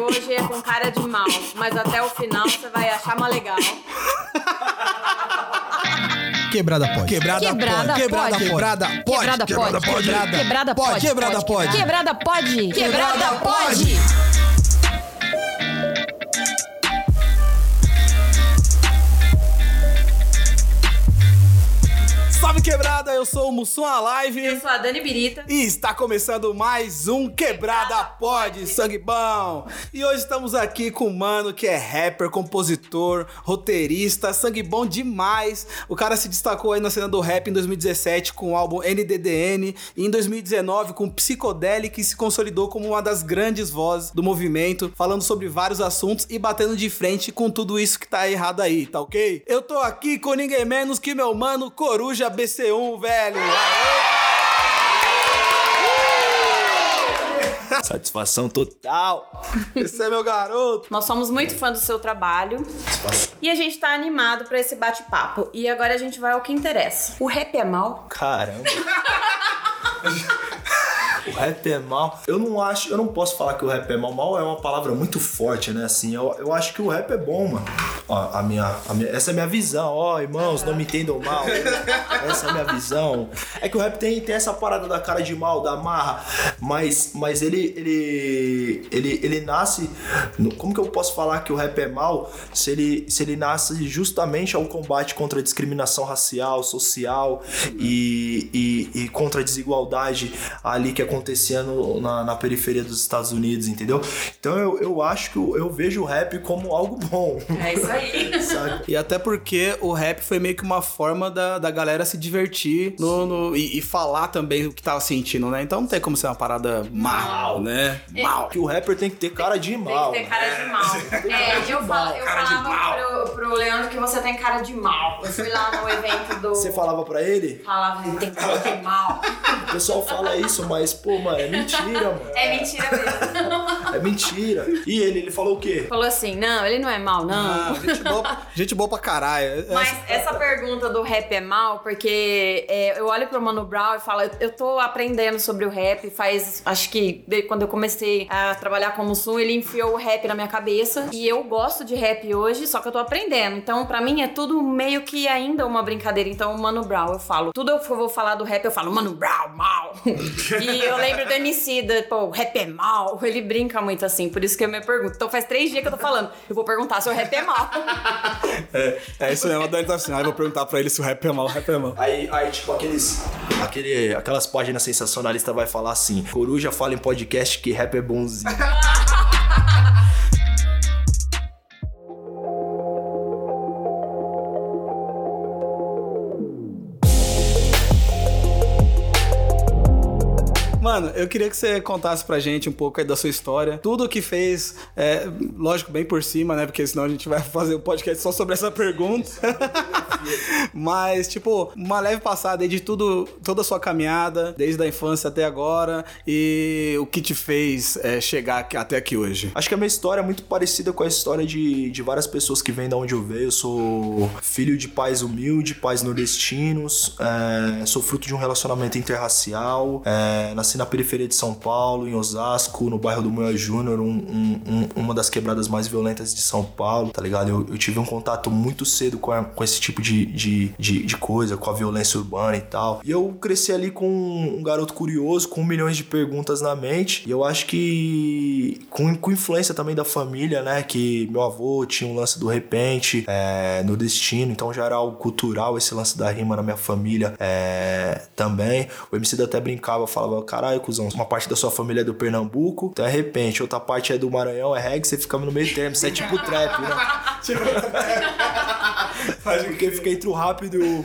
hoje é com cara de mal, mas até o final você vai achar uma legal. Quebrada pode. Quebrada, Quebrada pode. Quebrada pode. Quebrada pode. Quebrada pode. Quebrada Quebrada pode. pode. Quebrada pode. Quebrada pode. Quebrada pode. Salve quebrada, eu sou o Mussum Alive. Eu sou a Dani Birita. E está começando mais um Quebrada Pod, sangue bom. E hoje estamos aqui com um mano que é rapper, compositor, roteirista, sangue bom demais. O cara se destacou aí na cena do rap em 2017 com o álbum NDDN e em 2019 com Psicodélica e se consolidou como uma das grandes vozes do movimento, falando sobre vários assuntos e batendo de frente com tudo isso que tá errado aí, tá ok? Eu tô aqui com ninguém menos que meu mano Coruja BC1, velho. Satisfação total. Esse é meu garoto. Nós somos muito fã do seu trabalho e a gente tá animado pra esse bate-papo. E agora a gente vai ao que interessa. O rap é mal? Caramba. O rap é mal. Eu não acho, eu não posso falar que o rap é mal. Mal é uma palavra muito forte, né? Assim, eu, eu acho que o rap é bom, mano. Ó, a minha, a minha- essa é a minha visão. Ó, irmãos, não me entendam mal. Essa é a minha visão. É que o rap tem, tem essa parada da cara de mal, da marra, mas, mas ele, ele, ele, ele nasce. Como que eu posso falar que o rap é mal se ele, se ele nasce justamente ao combate contra a discriminação racial, social e, e, e contra a desigualdade ali que acontecia no- na, na periferia dos Estados Unidos, entendeu? Então eu, eu acho que eu, eu vejo o rap como algo bom. É isso aí. Sabe? E até porque o rap foi meio que uma forma da, da galera se divertir no, no- e, e falar também o que tava sentindo, né? Então não tem como ser uma parada mal, né? Mal. Que o rapper tem que ter cara de Tem mal. que ter cara de mal. É, eu, eu falava pro, pro Leandro que você tem cara de mal. Eu fui lá no evento do. Você falava pra ele? Falava, ele tem cara de mal. O pessoal fala isso, mas, pô, mano, é mentira, mano. É mentira mesmo. É mentira. E ele, ele falou o quê? Falou assim: não, ele não é mal, não. Ah, gente, boa, gente boa pra caralho. Mas essa pergunta do rap é mal, porque é, eu olho pro Mano Brown e falo, eu- tô aprendendo sobre o rap faz, acho que quando eu comecei a trabalhar como Sum, ele enfiou o rap na minha cabeça. E eu gosto de rap hoje, só que eu tô aprendendo. Então, pra mim, é tudo meio que ainda uma brincadeira. Então, o Mano Brown, eu falo, tudo que eu vou falar do rap, eu falo, Mano Brown, mal. e eu lembro do MC, da, pô, o rap é mal. Ele brinca muito assim, por isso que eu me pergunto. Então, faz três dias que eu tô falando, eu vou perguntar se o rap é mal. É, é isso mesmo, a Dani tá assim, ah, eu vou perguntar pra ele se o rap é mal, o rap é mal. Aí, aí tipo, aqueles. Aquele, aquelas páginas sensacionalistas vai falar assim: Coruja fala em podcast que rap é bonzinho. Mano, eu queria que você contasse pra gente um pouco aí da sua história. Tudo o que fez, é, lógico, bem por cima, né? Porque senão a gente vai fazer o podcast só sobre essa pergunta. Mas, tipo, uma leve passada aí de tudo, toda a sua caminhada, desde a infância até agora, e o que te fez é, chegar até aqui hoje. Acho que a minha história é muito parecida com a história de, de várias pessoas que vêm da onde eu veio. Eu sou filho de pais humildes, pais nordestinos, é, sou fruto de um relacionamento interracial, é, nasci na periferia de São Paulo, em Osasco, no bairro do Moia Júnior, um- um- um- uma das quebradas mais violentas de São Paulo, tá ligado? Eu, eu tive um contato muito cedo com, a- com esse tipo de, de, de, de coisa, com a violência urbana e tal. E eu cresci ali com um garoto curioso, com milhões de perguntas na mente, e eu acho que com, com influência também da família, né? Que meu avô tinha um lance do repente, é, nordestino, então já era algo cultural esse lance da rima na minha família é, também. O MC até brincava, falava, caralho, cuzão, uma parte da sua família é do Pernambuco, então é repente, outra parte é do Maranhão, é reggae, você fica no meio termo, você é tipo trap, né? Porque fica entre o rápido e o.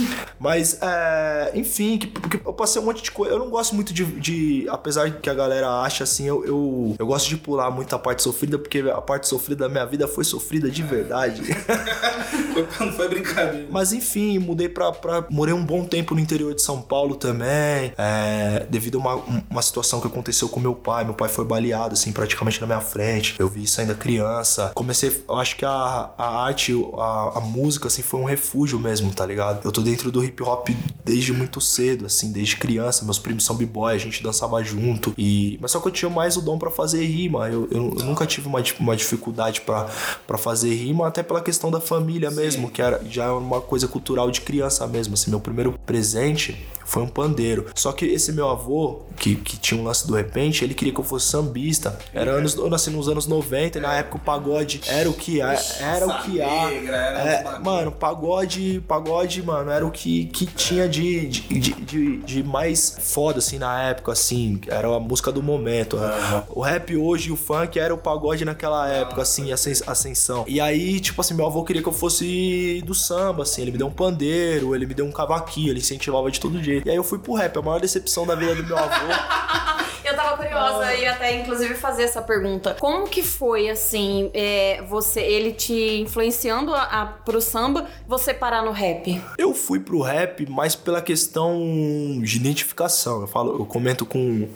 Mas, é, enfim, que, porque eu passei um monte de coisa. Eu não gosto muito de, de- Apesar que a galera acha assim, eu, eu, eu gosto de pular muito a parte sofrida, porque a parte sofrida da minha vida foi sofrida de verdade. Não foi brincadeira. Mas enfim, mudei pra, pra. Morei um bom tempo no interior de São Paulo também. é, devido a uma, uma situação que aconteceu com meu pai. Meu pai foi baleado, assim, praticamente na minha frente. Eu vi isso ainda criança. Comecei. Eu acho que a, a arte, a, a música, assim, foi um refúgio mesmo, tá ligado? Eu tô dentro do hip hop desde muito cedo, assim, desde criança. Meus primos são b-boy, a gente dançava junto. E... Mas só que eu tinha mais o dom pra fazer rima. Eu, eu, eu nunca tive uma, uma dificuldade pra pra fazer rima, até pela questão da família mesmo, que era, já é uma coisa cultural de criança mesmo. Assim, meu primeiro presente foi um pandeiro. Só que esse meu avô, que, que tinha um lance do repente, ele queria que eu fosse sambista. Era anos, eu nasci nos anos 90 e na época o pagode era o que há, era o que há. É, mano, pagode, pagode, mano, era o que, que tinha de, de, de, de- mais foda, assim, na época, assim. Era a música do momento. O rap hoje e o funk era o pagode naquela época, assim, ascens- ascensão. E aí, tipo assim, meu avô queria que eu fosse do samba, assim. Ele me deu um pandeiro, ele me deu um cavaquinho, ele incentivava de todo jeito. E aí eu fui pro rap, a maior decepção da vida do meu avô. Eu tava curiosa e até inclusive fazer essa pergunta. Como que foi assim, é, você, ele te influenciando a, a, pro samba, você parar no rap? Eu fui pro rap mais pela questão de identificação. Eu falo, eu comento com.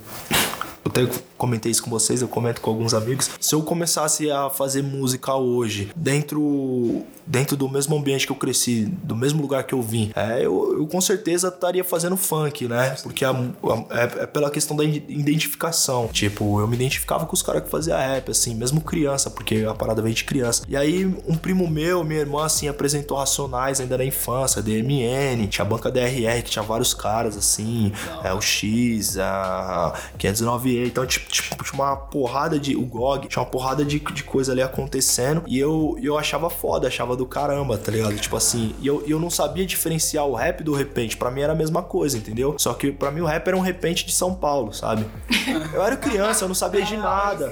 Eu até comentei isso com vocês, eu comento com alguns amigos. Se eu começasse a fazer música hoje, dentro, dentro do mesmo ambiente que eu cresci, do mesmo lugar que eu vim, é, eu, eu com certeza estaria fazendo funk, né? Porque a- a- é, é pela questão da ide- identificação. Tipo, eu me identificava com os caras que faziam rap, assim, mesmo criança, porque a parada veio de criança. E aí, um primo meu, minha irmã, assim, apresentou Racionais ainda na infância, DMN, tinha a banca DRR, que tinha vários caras, assim, é, o X, a 509E, então, tipo, tipo, tinha uma porrada de. O GOG, tinha uma porrada de, de coisa ali acontecendo, e eu, eu achava foda, achava do caramba, tá ligado? Tipo assim, e eu, eu não sabia diferenciar o rap do repente, pra mim era a mesma coisa, entendeu? Só que pra mim o rap era um repente de São Paulo, sabe? Eu era criança, eu não sabia de nada.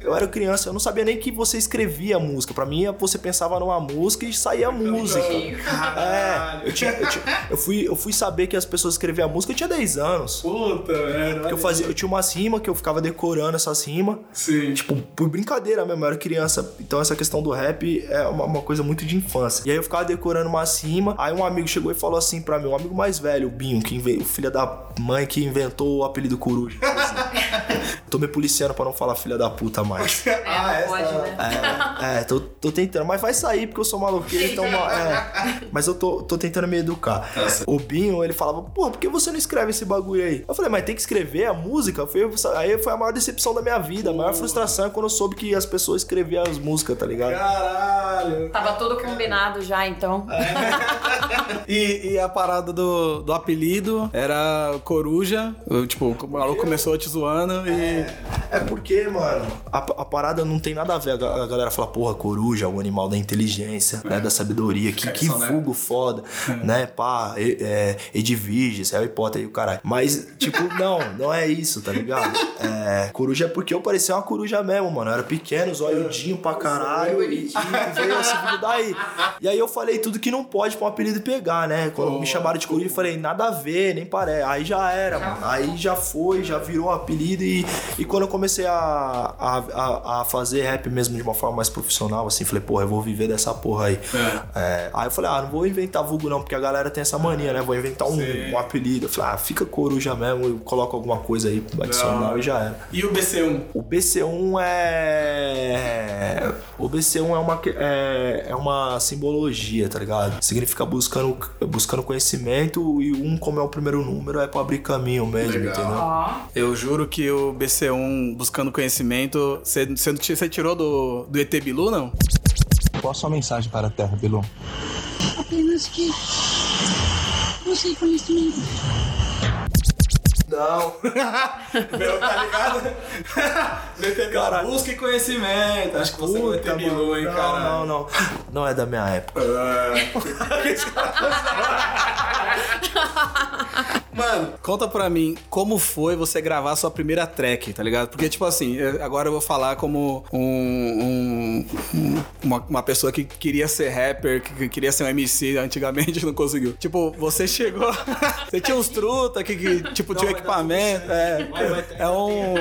Eu era criança, eu não sabia nem que você escrevia a música. Pra mim, você pensava numa música e saía a música. É, eu, tinha, eu, tinha- eu fui, eu fui saber que as pessoas escreviam a música, eu tinha 10 anos. Puta, velho. Porque eu, fazia, eu tinha umas rimas que eu ficava decorando essas rimas. Sim. Tipo, por brincadeira mesmo, eu era criança. Então essa questão do rap é uma, uma coisa muito de infância. E aí eu ficava decorando uma rima. Aí um amigo chegou e falou assim pra mim, um amigo mais velho, o Binho, que inve- o filho da mãe que inventou o apelido Coruja. Tô me policiando pra não falar filha da puta mais. Ah, não pode, né? É, é, tô, tô tentando, mas vai sair porque eu sou maloqueiro, então. É, mas eu tô, tô tentando me educar. O Binho, ele falava, porra, por que você não escreve esse bagulho aí? Eu falei, mas tem que escrever a música? Aí foi a maior decepção da minha vida. A maior frustração é quando eu soube que as pessoas escreviam as músicas, tá ligado? Caralho. Tava tudo combinado já, então. E, e a parada do, do apelido era Coruja. Tipo, o maluco começou te zoando e. É porque, mano, a, a parada não tem nada a ver. A, a galera fala, porra, coruja é o animal da inteligência, né? Da sabedoria. Que, que Isso, né? vulgo foda, né? Pá, e- é, Edviges, Harry Potter e o caralho. Mas, tipo, não, não é isso, tá ligado? É, coruja é porque eu parecia uma coruja mesmo, mano. Eu era pequeno, zoiudinho pra caralho. Veio vídeo daí. E aí eu falei tudo que não pode pra um apelido pegar, né? Quando me chamaram de coruja, eu falei, nada a ver, nem parece. Aí já era, mano. Aí já foi, já virou um apelido. E, e quando eu comecei a, a, a, a fazer rap mesmo de uma forma mais profissional, assim, falei, porra, eu vou viver dessa porra aí. É, aí eu falei, ah, não vou inventar vulgo não, porque a galera tem essa mania, né? Vou inventar um, um apelido. Eu falei, ah, fica coruja mesmo, eu coloco alguma coisa aí adicional e já era. E o BC1? O BC1 é. O BC1 é uma, é, é uma simbologia, tá ligado? Significa buscando, buscando conhecimento e um, como é o primeiro número, é pra abrir caminho mesmo, Legal. entendeu? Ó. Eu juro que o BC1 buscando conhecimento. Você, você, você tirou do, do ET Bilu, não? Qual a sua mensagem para a Terra, Bilu? apenas que busquei conhecimento. Não. Meu, tá ligado? Caralho. Busque conhecimento. Acho que você é Puta, Bilu, mano. hein, não, cara. não, não. Não é da minha época. Mano, conta pra mim como foi você gravar a sua primeira track, tá ligado? Porque, tipo assim, agora eu vou falar como um, um- um- uma, uma pessoa que queria ser rapper, que, que queria ser um MC antigamente e não conseguiu. Tipo, você chegou. você tinha uns truta que, que, tipo, tinha dar equipamento. É, Vai, vai ter- é um.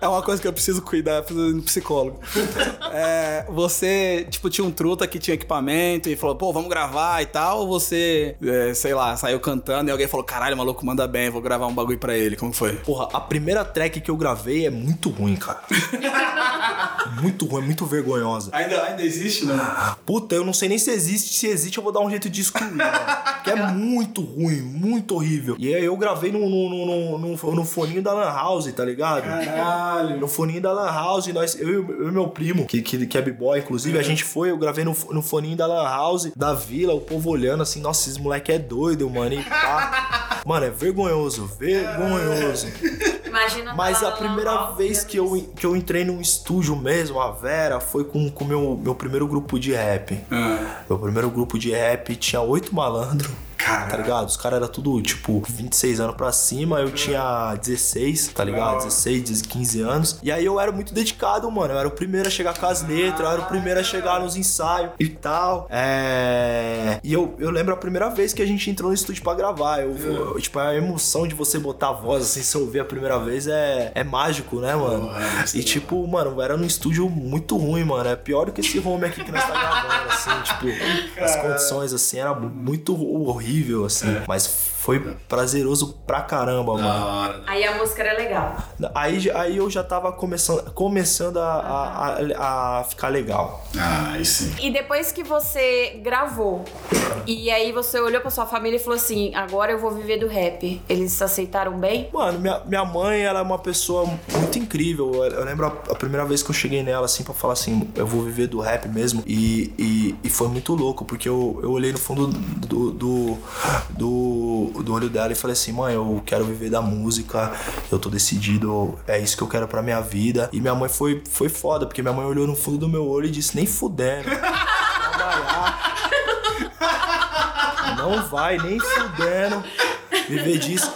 É uma coisa que eu preciso cuidar, preciso ir no psicólogo. É, você, tipo, tinha um truta que tinha equipamento e falou, pô, vamos gravar e tal, ou você, é, sei lá, saiu cantando e alguém falou, caralho, o maluco manda bem, vou gravar um bagulho pra ele. Como foi? Porra, a primeira track que eu gravei é muito ruim, cara. Muito ruim, muito vergonhosa. Ainda, ainda existe, né? Puta, eu não sei nem se existe. Se existe, eu vou dar um jeito de excluir, mano. Que é muito ruim, muito horrível. E aí eu gravei no, no, no, no, no, foninho da Lan House, tá ligado? Caralho. No foninho da Lan House, nós, eu, e eu e meu primo, que, que, que é b-boy, inclusive, a gente foi, eu gravei no, no foninho da Lan House, da vila, o povo olhando assim, nossa, esse moleque é doido, mano. E pá. Mano, é vergonhoso, vergonhoso. Imagina Mas a primeira vez que eu, que eu entrei num estúdio mesmo, a Vera, foi com o meu, meu primeiro grupo de rap. Ah, Meu primeiro grupo de rap tinha oito malandros. Caralho. Tá ligado? Os caras eram tudo, tipo, 26 anos pra cima. Eu tinha 16, tá ligado? 16, 15 anos. E aí eu era muito dedicado, mano. Eu era o primeiro a chegar com as letras, eu era o primeiro a chegar nos ensaios e tal. É. E eu, eu lembro a primeira vez que a gente entrou no estúdio pra gravar. Eu, eu- tipo, a emoção de você botar a voz assim, se ouvir a primeira vez é, é mágico, né, mano? E tipo, mano, era num estúdio muito ruim, mano. É pior do que esse home aqui que nós tá gravando, assim, tipo, as condições assim, era muito horrível, assim. Mas foi prazeroso pra caramba, mano. Aí a música era legal. Aí, aí eu já tava começando, começando a, a, a- a ficar legal. Ah, aí sim. E depois que você gravou, e aí você olhou pra sua família e falou assim: agora eu vou viver do rap. Eles aceitaram bem? Mano, minha, minha mãe, ela é uma pessoa muito incrível. Eu, eu lembro a, a primeira vez que eu cheguei nela, assim, pra falar assim, eu vou viver do rap mesmo. E, e, e foi muito louco, porque eu, eu olhei no fundo do, do, do, do olho dela e falei assim, mãe, eu quero viver da música, eu tô decidido, é isso que eu quero pra minha vida. E minha mãe foi, foi foda, porque minha mãe olhou no fundo do meu olho e disse, nem fudendo. Trabalhar. Não vai nem fudendo viver disso.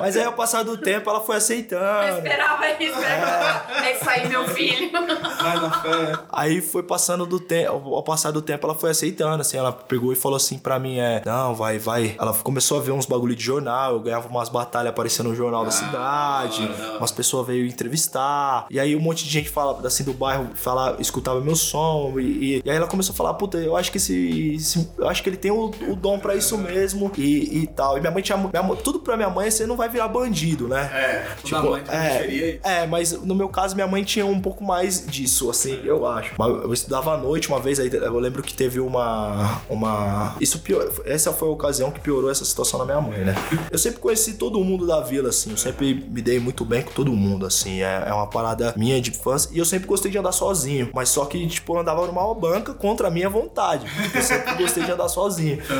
Mas aí, ao passar do tempo, ela foi aceitando. Esperava isso, né? É isso aí, meu filho. Vai na fé. Aí foi passando do tempo, ao passar do tempo, ela foi aceitando, assim, ela pegou e falou assim pra mim, é, não, vai, vai. Ela começou a ver uns bagulho de jornal, eu ganhava umas batalhas aparecendo no jornal da cidade, da hora. umas pessoas veio entrevistar, e aí um monte de gente fala, assim, do bairro, fala, escutava meu som, e, e, e aí ela começou a falar, puta, eu acho que esse, esse- eu acho que ele tem o, o dom pra isso mesmo, e, e tal. E minha mãe tinha, minha tudo pra minha mãe, você não vai virar bandido, né? É, toda mãe é, aí. é, mas no meu caso, minha mãe tinha um pouco mais disso, assim, eu acho. Eu estudava à noite uma vez, aí eu lembro que teve uma. uma isso pior, essa foi a ocasião que piorou essa situação na minha mãe, né? Eu sempre conheci todo mundo da vila, assim, eu sempre me dei muito bem com todo mundo, assim, é, é uma parada minha de infância. E eu sempre gostei de andar sozinho, mas só que, tipo, eu andava numa banca contra a minha vontade. Eu sempre gostei de andar sozinho.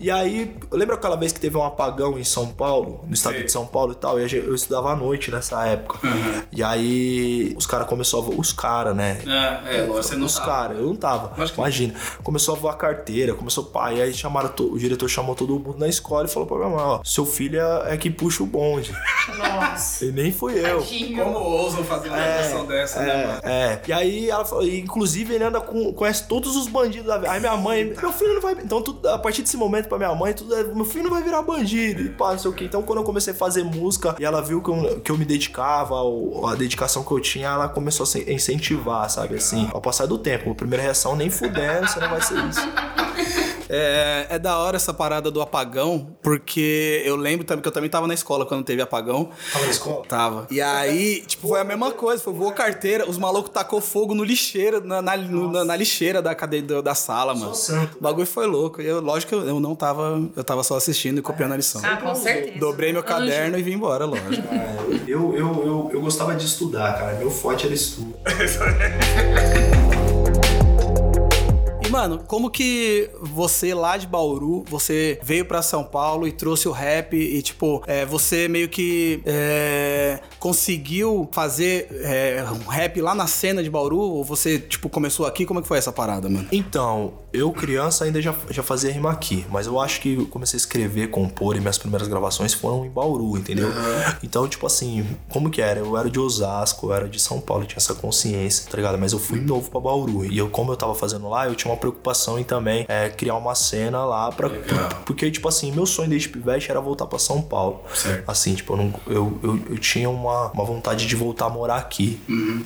E aí, lembra aquela vez que teve um apagão em São Paulo, no estado Sei. de São Paulo e tal? E eu estudava à noite nessa época. E aí, os caras começaram a voar. Os caras, né? É, é, você não Os caras, eu não tava. Que Imagina. Começou a voar carteira, começou. E aí chamaram, to- o diretor chamou todo mundo na escola e falou pra minha mãe: ó, seu filho é, é que puxa o bonde. Nossa. E nem fui eu. Como ousam fazer uma versão dessa, né, mano? É, é. E aí ela falou, inclusive ele anda com, conhece todos os bandidos da Aí minha mãe, meu filho não vai. Então, tudo, a partir desse momento pra minha mãe, tudo é, meu filho não vai virar bandido. E pá, não sei o que. Então, quando eu comecei a fazer música e ela viu que eu, que eu me dedicava, a dedicação que eu tinha, ela começou a incentivar, sabe? Assim, ao passar do tempo. A primeira reação, nem fudendo, você não vai ser isso. É, é da hora essa parada do apagão, porque eu lembro também que eu também tava na escola quando teve apagão. Tava na escola? Tava. E aí, tipo, foi a mesma coisa. Foi voou carteira, os malucos tacou fogo no lixeira, na, na, na- na lixeira da cadeia da, sala, mano. santo. O bagulho foi louco. E Eu, lógico que eu, eu não tava. Eu tava só assistindo e copiando a lição. Ah, com certeza. Dobrei meu caderno e vim embora, lógico. Eu, eu, eu, eu gostava de estudar, cara. Meu forte era estudo. Mano, como que você lá de Bauru, você veio pra São Paulo e trouxe o rap e, tipo, é, você meio que é, conseguiu fazer é, um rap lá na cena de Bauru? Ou você, tipo, começou aqui? Como é que foi essa parada, mano? Então, eu criança ainda já, já fazia rima aqui, mas eu acho que eu comecei a escrever, compor e minhas primeiras gravações foram em Bauru, entendeu? Então, tipo assim, como que era? Eu era de Osasco, eu era de São Paulo, tinha essa consciência, tá ligado? Mas eu fui novo pra Bauru. E eu, como eu tava fazendo lá, eu tinha uma preocupação em também é, criar uma cena lá pra. Porque, tipo assim, meu sonho desde pivete era voltar pra São Paulo. Certo. Assim, tipo, eu, não, eu, eu, eu tinha uma, uma vontade de voltar a morar aqui.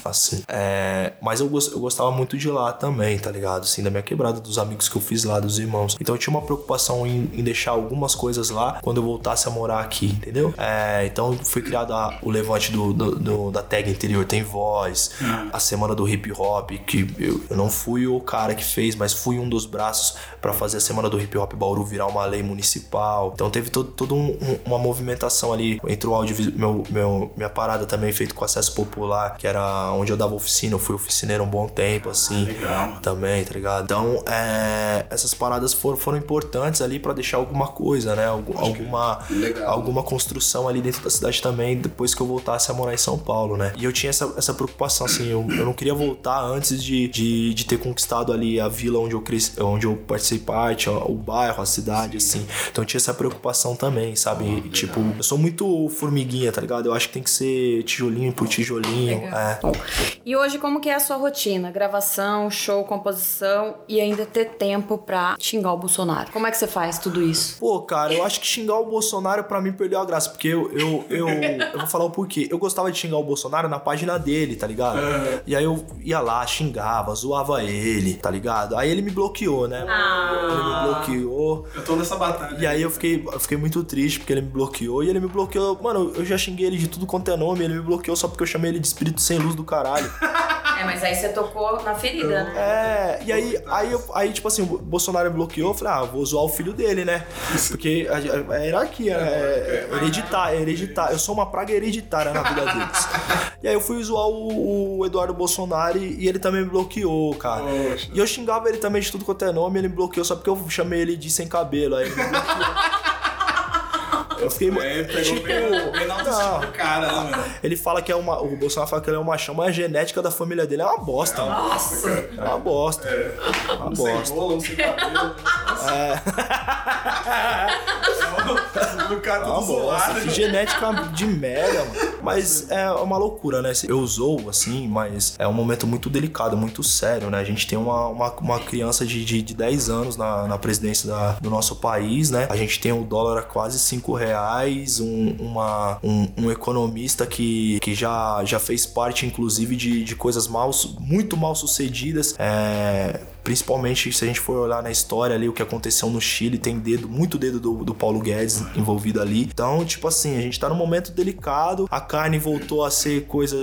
Assim. É, mas eu, eu gostava muito de lá também, tá ligado? Assim, da minha quebrada, dos amigos que eu fiz lá, dos irmãos. Então eu tinha uma preocupação em, em deixar algumas coisas lá quando eu voltasse a morar aqui, entendeu? É, então foi criado a- o levante do, do- do- da tag interior tem voz, a semana do hip hop, que eu, eu não fui o cara que fez, mas fui um dos braços pra fazer a semana do hip hop Bauru virar uma lei municipal. Então teve todo, todo um- um- uma movimentação ali entre o audiovisual, meu, meu, minha parada também feito com acesso popular, que era onde eu dava oficina, eu fui oficineiro um bom tempo, assim. legal, mano. Também, tá ligado? Então, é, essas paradas foram, foram importantes ali pra deixar alguma coisa, né? Algu- alguma, Legal. alguma construção ali dentro da cidade também, depois que eu voltasse a morar em São Paulo, né? E eu tinha essa, essa preocupação, assim, eu, eu não queria voltar antes de, de, de ter conquistado ali a vila onde eu cresci, onde eu participei parte, ó, o bairro, a cidade, assim. Então eu tinha essa preocupação também, sabe? E, tipo, eu sou muito formiguinha, tá ligado? Eu acho que tem que ser tijolinho por tijolinho. É. E hoje, como que é a sua rotina? Gravação, show, composição e ainda ter tempo pra xingar o Bolsonaro. Como é que você faz tudo isso? Pô, cara, eu acho que xingar o Bolsonaro pra mim perdeu a graça. Porque eu, eu, eu, eu vou falar o porquê. Eu gostava de xingar o Bolsonaro na página dele, tá ligado? E aí eu ia lá, xingava, zoava ele, tá ligado? Aí ele me bloqueou, né? Ele me bloqueou. Eu tô nessa batalha. E aí eu fiquei, eu fiquei muito triste porque ele me bloqueou. E ele me bloqueou. Mano, eu já xinguei ele de tudo quanto é nome. Ele me bloqueou só porque eu chamei ele de espírito sem luz do caralho. É, mas aí você tocou na ferida, né? É, e aí, aí, eu- aí, tipo assim, o Bolsonaro me bloqueou, eu falei, ah, vou zoar o filho dele, né? Porque a, a, a hierarquia, né? é hereditária, é hereditária. Eu sou uma praga hereditária na vida deles. E aí eu fui zoar o, o Eduardo Bolsonaro e, e ele também me bloqueou, cara. Poxa. E eu xingava ele também de tudo quanto é nome, ele me bloqueou só porque eu chamei ele de sem cabelo. Aí ele me bloqueou. Eu fiquei. É, pegou tipo, bem, bem não. do cara, né, mano? Ele fala que é uma. O Bolsonaro fala que ele é um machão, mas a genética da família dele é uma bosta, mano. Nossa! É uma bosta. É uma Um sem bosta. bolo, um sem cabelo. É. O cara É uma todo bosta. zoado. Que genética de merda, mano. Mas é uma loucura, né? Eu zoo, assim, mas é um momento muito delicado, muito sério, né? A gente tem uma, uma, uma criança de, de, de 10 anos na, na presidência da- do nosso país, né? A gente tem o dólar a quase 5 reais, um, uma, um, um economista que, que já, já fez parte, inclusive, de, de coisas mal, muito mal sucedidas. É, Principalmente se a gente for olhar na história ali, o que aconteceu no Chile, tem dedo, muito dedo do, do Paulo Guedes envolvido ali. Então, tipo assim, a gente tá num momento delicado, a carne voltou a ser coisa.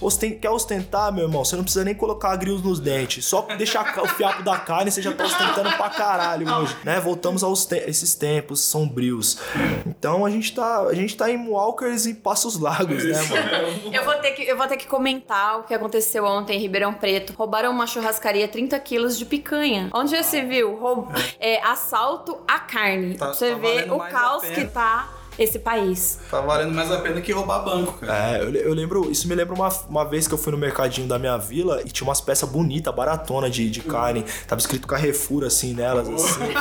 Osten... Quer ostentar, meu irmão? Você não precisa nem colocar grilos nos dentes. Só deixar o fiapo da carne, você já tá ostentando pra caralho hoje, né? Voltamos a te... esses tempos sombrios. Então a gente tá, a gente tá em Walkers e Passos Largos, né, mano? Eu vou, ter que, eu vou ter que comentar o que aconteceu ontem em Ribeirão Preto. Roubaram uma churrascaria 30 quilos de picanha. Onde já se viu? Roub... É, assalto à carne. Tá- Pra você tá ver valendo o caos a que tá esse país. Tá valendo mais a pena que roubar banco, cara. É, eu, eu lembro, isso me lembra uma, uma vez que eu fui no mercadinho da minha vila e tinha umas peças bonitas, baratona de, de carne. Tava escrito Carrefour assim nelas, assim.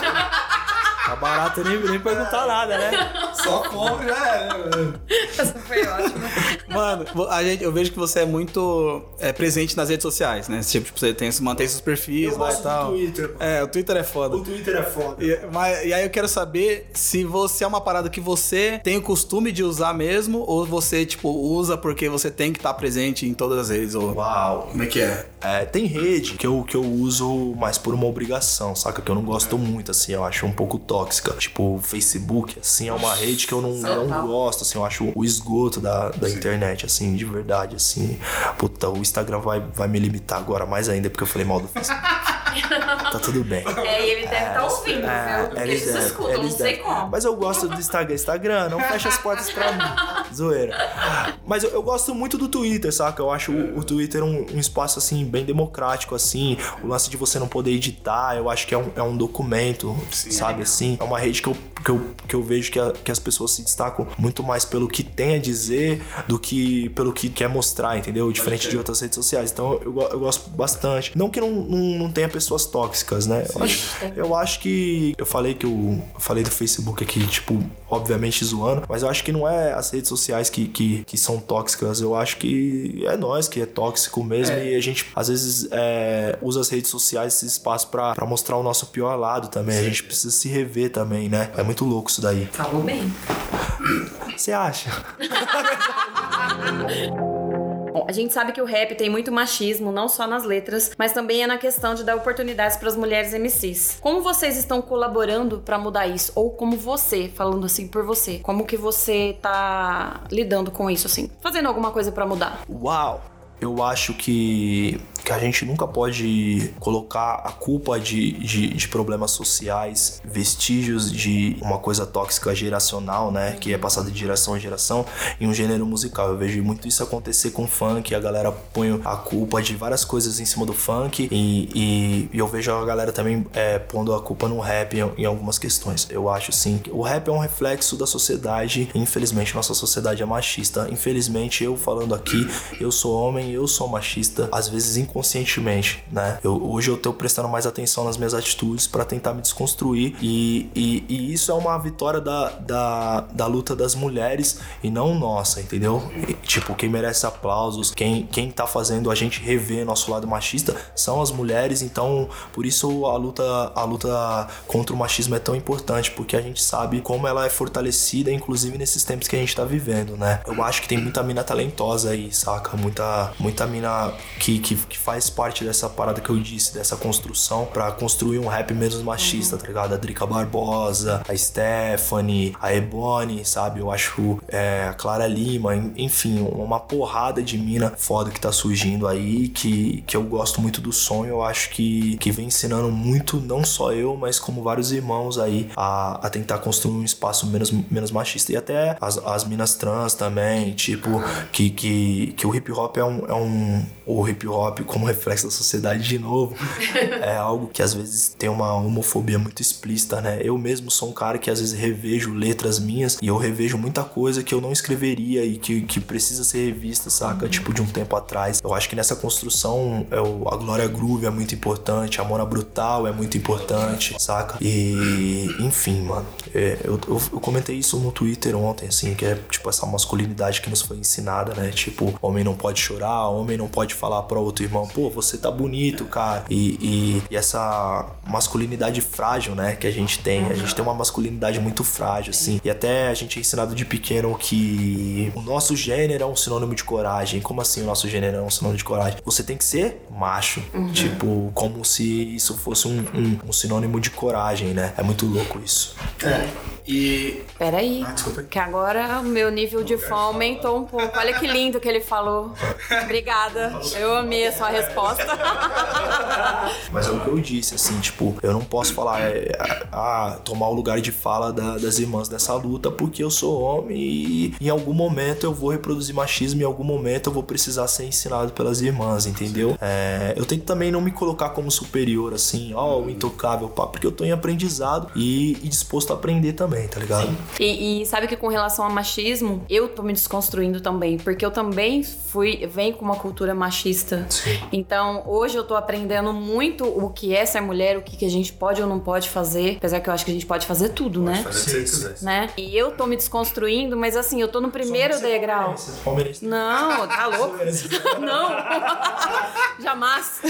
Tá barato nem, nem perguntar nada, né? Só compra já era, né, mano? Essa foi ótima. Mano, a gente, eu vejo que você é muito é, presente nas redes sociais, né? Tipo, tipo, você tem, mantém seus perfis Eu lá gosto e do tal. Twitter, mano. É, o Twitter é foda. O Twitter é foda. E, mas- e aí eu quero saber se você é uma parada que você tem o costume de usar mesmo, ou você, tipo, usa porque você tem que estar presente em todas as redes, ou... Uau. Como é que é? É, tem rede que eu, que eu uso mais por uma obrigação, saca? Que eu não gosto muito, assim, eu acho um pouco tóxica. Tipo, o Facebook, assim, é uma rede que eu não, não gosto, assim, eu acho o esgoto da, da internet, assim, de verdade, assim. Puta, o Instagram vai, vai me limitar agora mais ainda, porque eu falei mal do Facebook. tá tudo bem. É, e ele deve estar ouvindo, É, viu? Eles eles escutam, eles não sei como. Mas eu gosto do Instagram. Instagram, não fecha as portas pra mim. Zoeira. Mas eu, eu gosto muito do Twitter, saca? Eu acho o, o Twitter um, um espaço, assim, bem democrático, assim. O lance de você não poder editar, eu acho que é um, é um documento, sabe? Assim, é uma rede que eu, que eu, que eu vejo que, a- que as pessoas se destacam muito mais pelo que tem a dizer do que pelo que quer mostrar, entendeu? Diferente de outras redes sociais. Então eu, eu gosto bastante. Não que não, não, não tenha pessoas tóxicas, né? Eu acho, eu acho que. Eu falei que eu, eu falei do Facebook aqui, tipo, obviamente zoando, mas eu acho que não é as redes sociais que, que, que são tóxicas. Eu acho que é nós que é tóxico mesmo e a gente às vezes é, usa as redes sociais, esse espaço pra mostrar o nosso pior lado também. A gente precisa se rever também, né? É muito louco isso daí. Falou bem. Você acha? Bom, a gente sabe que o rap tem muito machismo, não só nas letras, mas também é na questão de dar oportunidades para as mulheres MCs. Como vocês estão colaborando para mudar isso? Ou como você, falando assim por você, como que você tá lidando com isso assim? Fazendo alguma coisa para mudar? Uau! Eu acho que, que a gente nunca pode colocar a culpa de, de, de problemas sociais, vestígios de uma coisa tóxica geracional, né? Que é passada de geração em geração, em um gênero musical. Eu vejo muito isso acontecer com funk, a galera põe a culpa de várias coisas em cima do funk, e, e, e eu vejo a galera também é, pondo a culpa no rap em, em algumas questões. Eu acho sim o rap é um reflexo da sociedade, infelizmente nossa sociedade é machista. Infelizmente, eu falando aqui, eu sou homem, eu sou machista, às vezes inconscientemente, né? Eu, hoje eu tô prestando mais atenção nas minhas atitudes para tentar me desconstruir e, e, e, isso é uma vitória da, da, da luta das mulheres e não nossa, entendeu? E, tipo, quem merece aplausos, quem, quem tá fazendo a gente rever nosso lado machista são as mulheres, então por isso a luta, a luta contra o machismo é tão importante, porque a gente sabe como ela é fortalecida, inclusive nesses tempos que a gente tá vivendo, né? Eu acho que tem muita mina talentosa aí, saca? Muita, muita mina que, que, que faz parte dessa parada que eu disse, dessa construção pra construir um rap menos machista, tá ligado? A Drica Barbosa, a Stephanie, a Ebony, sabe? Eu acho é, a Clara Lima, en- enfim, uma porrada de mina foda que tá surgindo aí, que, que eu gosto muito do som. Eu acho que, que vem ensinando muito, não só eu, mas como vários irmãos aí, a, a tentar construir um espaço menos, menos machista. E até as, as minas trans também, tipo, que, que, que o hip hop é um, é um. O hip hop, como reflexo da sociedade de novo, é algo que às vezes tem uma homofobia muito explícita, né? Eu mesmo sou um cara que às vezes revejo letras minhas e eu revejo muita coisa que eu não escreveria e que, que precisa ser revista, saca? Tipo, de um tempo atrás. Eu acho que nessa construção é o, a Glória Groove é muito importante, a Mona Brutal é muito importante, saca? E, enfim, mano. é, eu, eu, eu comentei isso no Twitter ontem, assim, que é tipo essa masculinidade que nos foi ensinada, né? Tipo, homem não pode chorar, homem não pode falar para outro irmão, pô, você tá bonito, cara. E, e, e essa masculinidade frágil, né, que a gente tem. A gente tem uma masculinidade muito frágil, assim. E até a gente é ensinado de pequeno que o nosso gênero é um sinônimo de coragem. Como assim o nosso gênero é um sinônimo de coragem? Você tem que ser macho. Tipo, como se isso fosse um, um, um sinônimo de coragem, né? É muito louco isso. E. Peraí. Ah, desculpa. Que agora o meu nível de fã aumentou um pouco. Olha que lindo que ele falou. Obrigada. Eu amei a sua resposta. Mas é o que eu disse, assim, tipo, eu não posso falar, é, ah, tomar o lugar de fala da- das irmãs dessa luta, porque eu sou homem e em algum momento eu vou reproduzir machismo, em algum momento eu vou precisar ser ensinado pelas irmãs, entendeu? É, eu tento também não me colocar como superior, assim, ó, o intocável, pá, porque eu tô em aprendizado e, e disposto a aprender também, tá ligado? E, e sabe que com relação ao machismo, eu tô me desconstruindo também, porque eu também fui, venho com uma cultura machista. Então, hoje eu tô aprendendo muito o que é ser mulher, o que, que a gente pode ou não pode fazer, apesar que eu acho que a gente pode fazer tudo, né? Né? E eu tô me desconstruindo, mas assim, eu tô no primeiro degrau. Não, tá louco? Não! Jamais!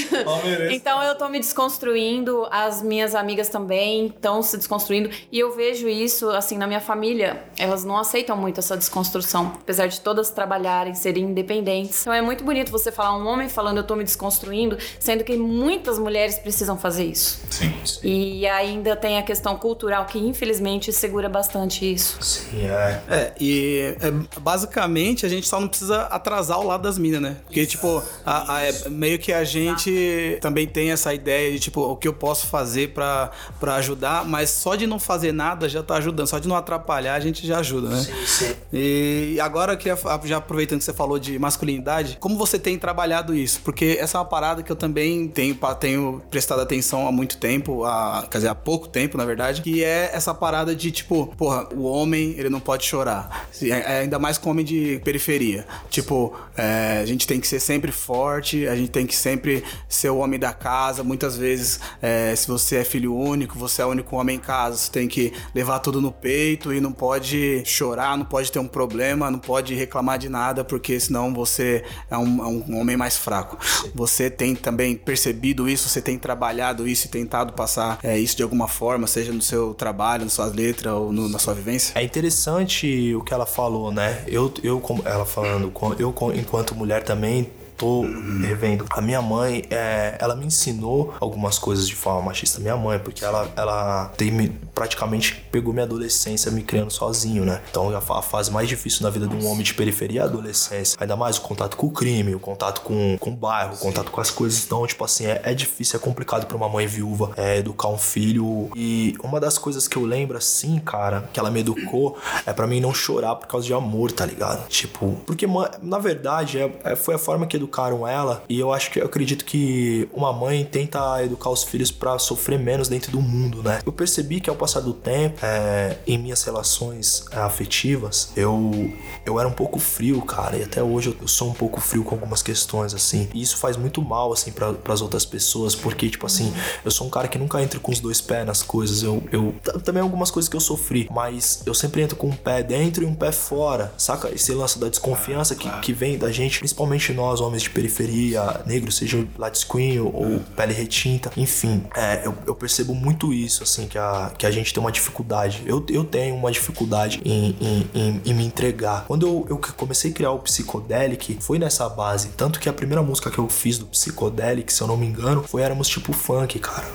Então eu tô me desconstruindo, as minhas amigas também estão se desconstruindo. E eu vejo isso, assim, na minha família. Elas não aceitam muito essa desconstrução. Apesar de todas trabalharem, serem independentes. Então é muito bonito você falar um homem falando eu tô me desconstruindo, sendo que muitas mulheres precisam fazer isso. Sim. E ainda tem a questão cultural que infelizmente segura bastante isso. Sim, é. É, e é, basicamente a gente só não precisa atrasar o lado das minas, né? Porque, tipo, a- a- é meio que a gente também tem essa ideia de, tipo, o que eu posso fazer pra, pra ajudar, mas só de não fazer nada já tá ajudando, só de não atrapalhar a gente já ajuda, né? Sim, sim. E agora eu queria, já aproveitando que você falou de masculinidade, como você tem trabalhado isso? Porque essa é uma parada que eu também tenho, tenho prestado atenção há muito tempo, há, quer dizer, há pouco tempo, na verdade, que é essa parada de tipo, porra, o homem, ele não pode chorar. É- é ainda mais com homem de periferia. Tipo, é, a gente tem que ser sempre forte, a gente tem que sempre ser o homem da casa. Muitas vezes, é, se você é filho único, você é o único homem em casa, você tem que levar tudo no peito e não pode chorar, não pode ter um problema, não pode reclamar de nada, porque senão você é um, é um homem mais fraco. Você tem também percebido isso, você tem trabalhado isso e tentado passar é, isso de alguma forma, seja no seu trabalho, nas suas letras ou no- na sua vivência? É interessante o que ela falou, né? Eu, eu ela falando, eu enquanto mulher também tô revendo. A minha mãe, é, ela me ensinou algumas coisas de forma machista. Minha mãe, porque ela, ela tem me- praticamente pegou minha adolescência me criando sozinho, né? Então a, fa- a fase mais difícil na vida de um homem de periferia é a adolescência. Ainda mais o contato com o crime, o contato com, com o bairro, o contato com as coisas. Então, tipo assim, é, é difícil, é complicado pra uma mãe viúva é, educar um filho. E uma das coisas que eu lembro, assim, cara, que ela me educou, é pra mim não chorar por causa de amor, tá ligado? Tipo, porque na verdade é, é- foi a forma que educaram ela. E eu acho que eu acredito que uma mãe tenta educar os filhos pra sofrer menos dentro do mundo, né? Eu percebi que ao passar do tempo, é, em minhas relações é, afetivas, eu, eu era um pouco frio, cara. E até hoje eu, sou um pouco frio com algumas questões, assim. E isso faz muito mal, assim, pra, pras outras pessoas, porque, tipo assim, eu sou um cara que nunca entra com os dois pés nas coisas. Eu, eu também algumas coisas que eu sofri, mas eu sempre entro com um pé dentro e um pé fora, saca? Esse lance da desconfiança que, que vem da gente, principalmente nós, homens de periferia, negros, seja latisquinho ou pele retinta, enfim, é, eu, eu percebo muito isso, assim, que a, que a gente tem uma dificuldade. Eu, eu tenho uma dificuldade em, em, em, em me entregar. Quando eu, eu comecei a criar o Psychedelic, foi nessa base. Tanto que a primeira música que eu fiz do Psychedelic, se eu não me engano, foi Éramos Tipo Funk, cara.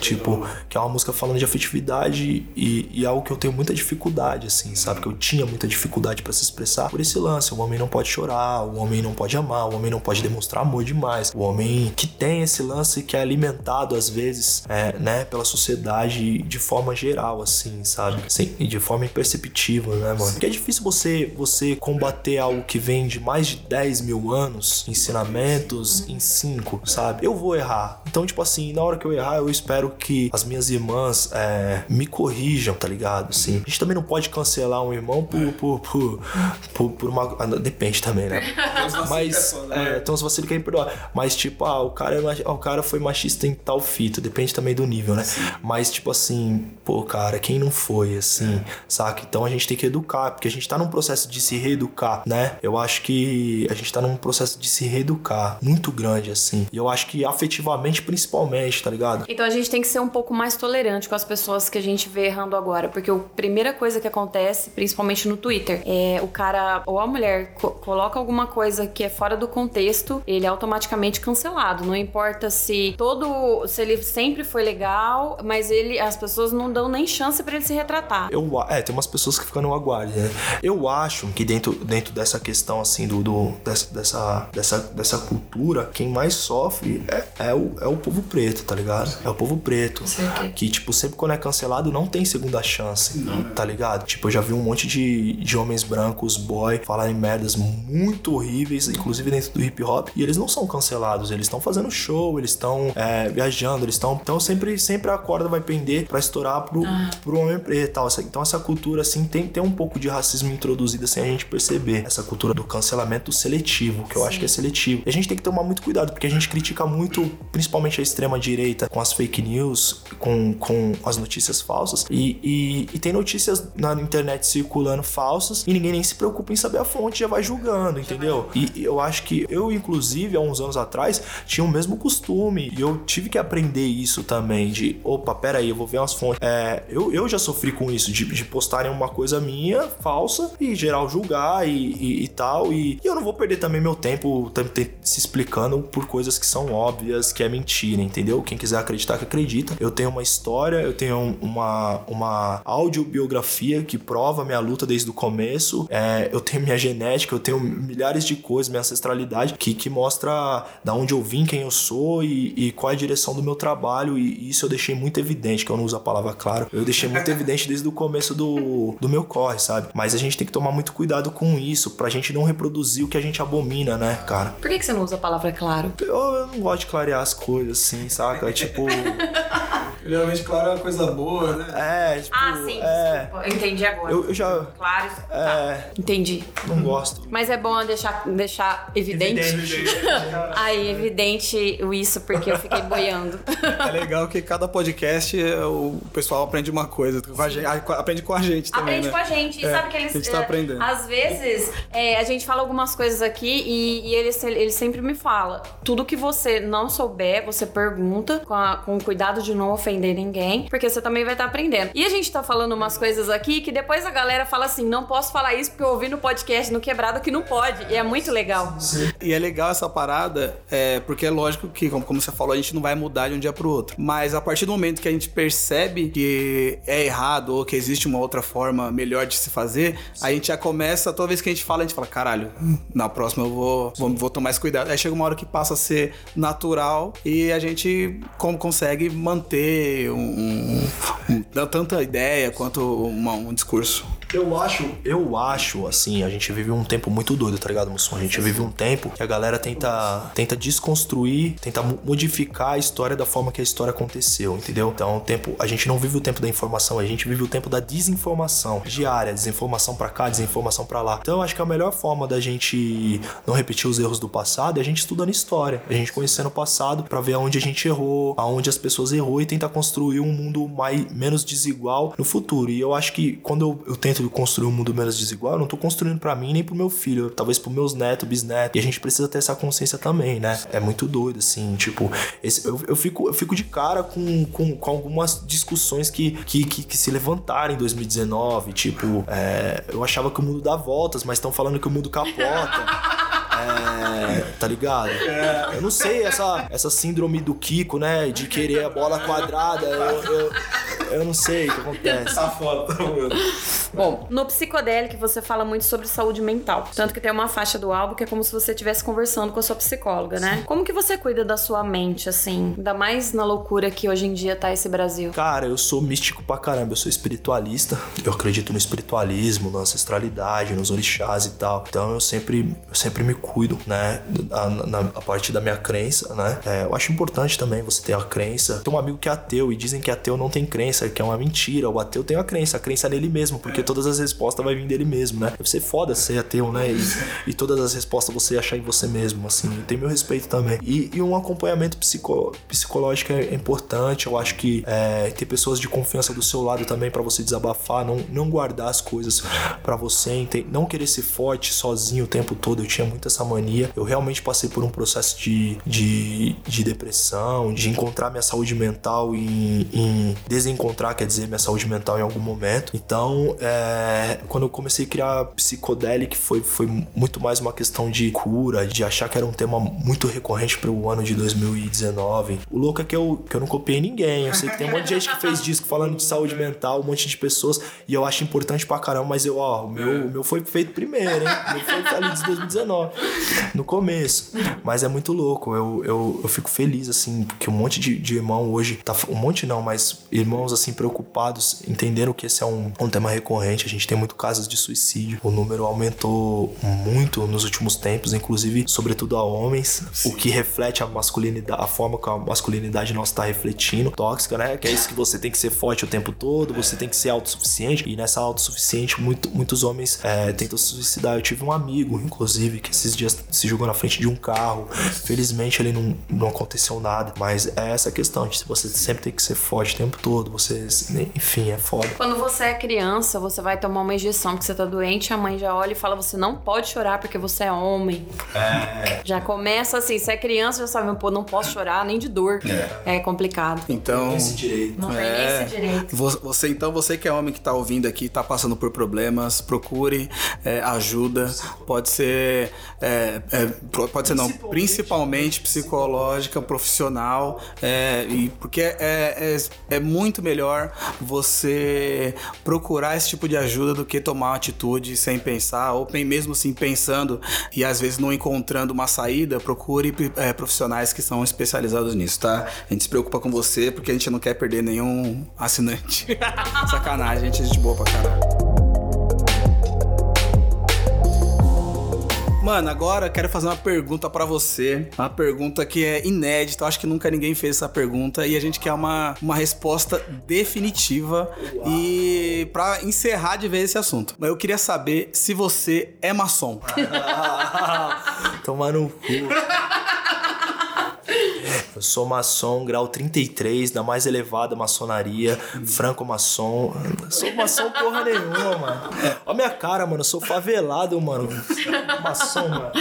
tipo, que é uma música falando de afetividade e, e algo que eu tenho muita dificuldade, assim, sabe? Que eu tinha muita dificuldade pra se expressar por esse lance. O homem não pode chorar, o homem não pode amar, o homem não pode demonstrar amor demais. O homem que tem esse lance que é alimentado, às vezes, é, né, pela sociedade de forma geral, assim, sabe? Sim, e de forma imperceptível, né, mano? Porque é difícil você, você combater algo que vem de mais de 10 mil anos, ensinamentos, em 5, sabe? Eu vou errar. Então, tipo assim, na hora que eu errar, eu espero que as minhas irmãs é, me corrijam, tá ligado? Assim, a gente também não pode cancelar um irmão por, por, por, por, por uma. ah, Depende também, né? Mas, é, tem uns vacilos que querem perdoar. Mas, tipo, ah, o cara, é machi- ah, o cara foi machista em tal fita. Depende também do nível, né? Mas, tipo assim, pô, cara, quem não foi, assim, saca? Então a gente tem que educar, porque a gente tá num processo de se reeducar, né? Eu acho que a gente tá num processo de se reeducar muito grande, assim. E eu acho que afetivamente, principalmente, tá ligado? Então a gente tem que ser um pouco mais tolerante com as pessoas que a gente vê errando agora. Porque a primeira coisa que acontece, principalmente no Twitter, é o cara ou a mulher co- coloca alguma coisa que é fora do contexto, ele é automaticamente cancelado. Não importa se todo. se ele sempre foi legal, mas ele. as pessoas não dão nem chance pra ele se retratar. Eu, a- é, tem umas pessoas que ficam no aguardo, né? Eu acho que dentro, dentro dessa questão, assim, do, do- dessa, dessa, dessa, dessa cultura, quem mais sofre é, é, o, é o povo preto, tá ligado? É o povo preto. Que, tipo, sempre quando é cancelado, não tem segunda chance, tá ligado? Tipo, eu já vi um monte de, de homens brancos, boy, falarem merdas muito horríveis, inclusive dentro do hip hop, e eles não são cancelados, eles estão fazendo show, eles estão é, viajando, eles estão. Então sempre, sempre a corda vai pender pra estourar pro, pro homem preto e tal. Então essa cultura, assim, tem, tem um pouco de racismo introduzida sem a gente perceber. Essa cultura do cancelamento seletivo, que eu acho que é seletivo. E a gente tem que tomar muito cuidado, porque a gente critica muito, principalmente a extrema-direita, com as fake news, com, com as notícias falsas. E, e, e tem notícias na internet circulando falsas e ninguém nem se preocupa em saber a fonte, já vai julgando, entendeu? E, e eu acho que eu, inclusive, há uns anos atrás, tinha o mesmo costume. E eu tive que aprender isso também, de opa, pera aí, eu vou ver umas fontes. É, eu, eu já sofri com isso, de, de postarem uma coisa minha, falsa, e geral julgar e, e, e tal. E, e eu não vou perder também meu tempo se explicando por coisas que são óbvias, que é mentira, entendeu? Quem quiser acreditar que acredita. Eu tenho uma história, eu tenho uma, uma audiobiografia que prova minha luta desde o começo. É, eu tenho minha genética, eu tenho milhares de coisas, minha ancestralidade, que, que mostra da onde eu vim, quem eu sou e, e qual é a direção do meu trabalho. E, e isso eu deixei muito evidente, que eu não uso a palavra claro. Eu deixei muito evidente desde o começo do, do meu corre, sabe? Mas a gente tem que tomar muito cuidado com isso, pra gente não reproduzir o que a gente abomina, né, cara? Por que, que você não usa a palavra claro? Eu, eu não gosto de clarear as coisas, assim, saca? Tipo, Geralmente, claro, é uma coisa boa, né? é, tipo, Ah, sim, é, desculpa. Eu entendi agora. eu, eu já, Claro. Tá. é, Entendi. não gosto. Mas é bom deixar, deixar evidente. Aí, evidente o isso, porque eu fiquei boiando. É legal que cada podcast o pessoal aprende uma coisa. Com a gente, aprende com a gente também, Aprende né? com a gente. E É, sabe que eles. a gente tá é, aprendendo. Às vezes, é, a gente fala algumas coisas aqui e, e ele, ele sempre me fala: tudo que você não souber, você pergunta com, a- com cuidado de não ofender ninguém, porque você também vai estar aprendendo. E a gente tá falando umas coisas aqui que depois a galera fala assim: não posso falar isso porque eu ouvi no podcast no Quebrado que não pode. E é muito legal. E é legal essa parada, é, porque é lógico que, como, como você falou, a gente não vai mudar de um dia pro outro. Mas a partir do momento que a gente percebe que é errado ou que existe uma outra forma melhor de se fazer, a gente já começa, toda vez que a gente fala, a gente fala, caralho, na próxima eu vou, vou, vou tomar esse cuidado. Aí chega uma hora que passa a ser natural e a gente como consegue manter um, um- um- tanta ideia quanto uma- um discurso. Eu acho, eu acho, assim, a gente vive um tempo muito doido, tá ligado, Mussum? A gente vive um tempo que a galera tenta, tenta desconstruir, tenta mo- modificar a história da forma que a história aconteceu, entendeu? Então, o tempo, a gente não vive o tempo da informação, a gente vive o tempo da desinformação diária, desinformação pra cá, desinformação pra lá. Então, acho que a melhor forma da gente não repetir os erros do passado é a gente estudando história, a gente conhecendo o passado pra ver aonde a gente errou, aonde as pessoas errou e tentar construir um mundo mais, menos desigual no futuro. E eu acho que quando eu, eu tento construir um mundo menos desigual, eu não tô construindo pra mim nem pro meu filho, talvez pro meus netos, bisnetos. E a gente precisa ter essa consciência também, né? É muito doido, assim, tipo, esse- eu, eu, fico, eu fico de cara com, com, com algumas discussões que, que, que, que se levantaram em 2019. Tipo, é, eu achava que o mundo dá voltas, mas estão falando que o mundo capota. É, tá ligado? Eu não sei, essa, essa síndrome do Kiko, né? De querer a bola quadrada, eu, eu, eu não sei o que acontece. Tá foda, mano. Bom, no Psicodélico você fala muito sobre saúde mental. Tanto que tem uma faixa do álbum que é como se você estivesse conversando com a sua psicóloga, né? Como que você cuida da sua mente, assim? Ainda mais na loucura que hoje em dia tá esse Brasil. Cara, eu sou místico pra caramba, eu sou espiritualista. Eu acredito no espiritualismo, na ancestralidade, nos orixás e tal. Então eu sempre, eu sempre me cuido, né? A, na, a partir da minha crença, né? É, eu acho importante também você ter a crença. Tem um amigo que é ateu e dizem que ateu não tem crença, que é uma mentira. O ateu tem a crença, a crença é nele mesmo, porque todas as respostas vai vir dele mesmo, né? Deve ser foda ser ateu, né? E, e todas as respostas você achar em você mesmo, assim. Tem meu respeito também. E, e um acompanhamento psico, psicológico é importante. Eu acho que é, ter pessoas de confiança do seu lado também pra você desabafar, não, não guardar as coisas pra você, não querer ser forte sozinho o tempo todo. Eu tinha muito essa mania. Eu realmente passei por um processo de, de, de depressão, de encontrar minha saúde mental e em desencontrar, quer dizer, minha saúde mental em algum momento. Então, é, quando eu comecei a criar psicodélico, foi, foi muito mais uma questão de cura, de achar que era um tema muito recorrente para o ano de 2019. O louco é que eu, que eu não copiei ninguém. Eu sei que tem um monte de gente que fez disco falando de saúde mental, um monte de pessoas, e eu acho importante pra caramba, mas eu, ó, o meu, meu foi feito primeiro, hein? O meu foi ali de 2019, no começo. Mas é muito louco. Eu, eu, eu fico feliz, assim, porque um monte de, de irmão hoje, tá, um monte não, mas irmãos, assim, preocupados, entenderam que esse é um, um tema recorrente. A gente tem muito casos de suicídio. O número aumentou muito nos últimos tempos, inclusive, sobretudo a homens, o que reflete a masculinidade, a forma que a masculinidade nossa tá refletindo, tóxica, né? Que é isso que você tem que ser forte o tempo todo, você tem que ser autossuficiente. E nessa autossuficiente, muito, muitos homens é, tentam se suicidar. Eu tive um amigo, inclusive, que esses dias se jogou na frente de um carro. Felizmente ele não, não aconteceu nada. Mas é essa questão de você sempre tem que ser forte o tempo todo. Você, enfim, é foda. Quando você é criança, você vai tomar uma injeção porque você tá doente, a mãe já olha e fala: você não pode chorar porque você é homem. Já começa assim, se é criança, já sabe, pô, não posso chorar nem de dor. É, complicado. Então. Esse direito. Não tem É. esse direito. Vo- Você, então, você que é homem que tá ouvindo aqui, tá passando por problemas, procure é, ajuda. Pode ser. É, é, pode ser não, principalmente psicológica, profissional. é, e porque é, é, é muito melhor você procurar esse tipo de ajuda do que tomar uma atitude sem pensar, ou mesmo assim pensando e às vezes não encontrando uma saída, procure é, profissionais que são especializados nisso, tá? A gente se preocupa com você porque a gente não quer perder nenhum assinante. Sacanagem, a gente é de boa pra caralho. Mano, agora eu quero fazer uma pergunta pra você. Uma pergunta que é inédita. Eu acho que nunca ninguém fez essa pergunta. E a gente quer uma, uma resposta definitiva. E pra encerrar de vez esse assunto. Mas eu queria saber se você é maçom. Tomar no cu. Eu sou maçom, grau 33, da mais elevada maçonaria, franco-maçom. Sou maçom porra nenhuma, mano. Olha a minha cara, mano. Eu sou favelado, mano. Maçom, mano.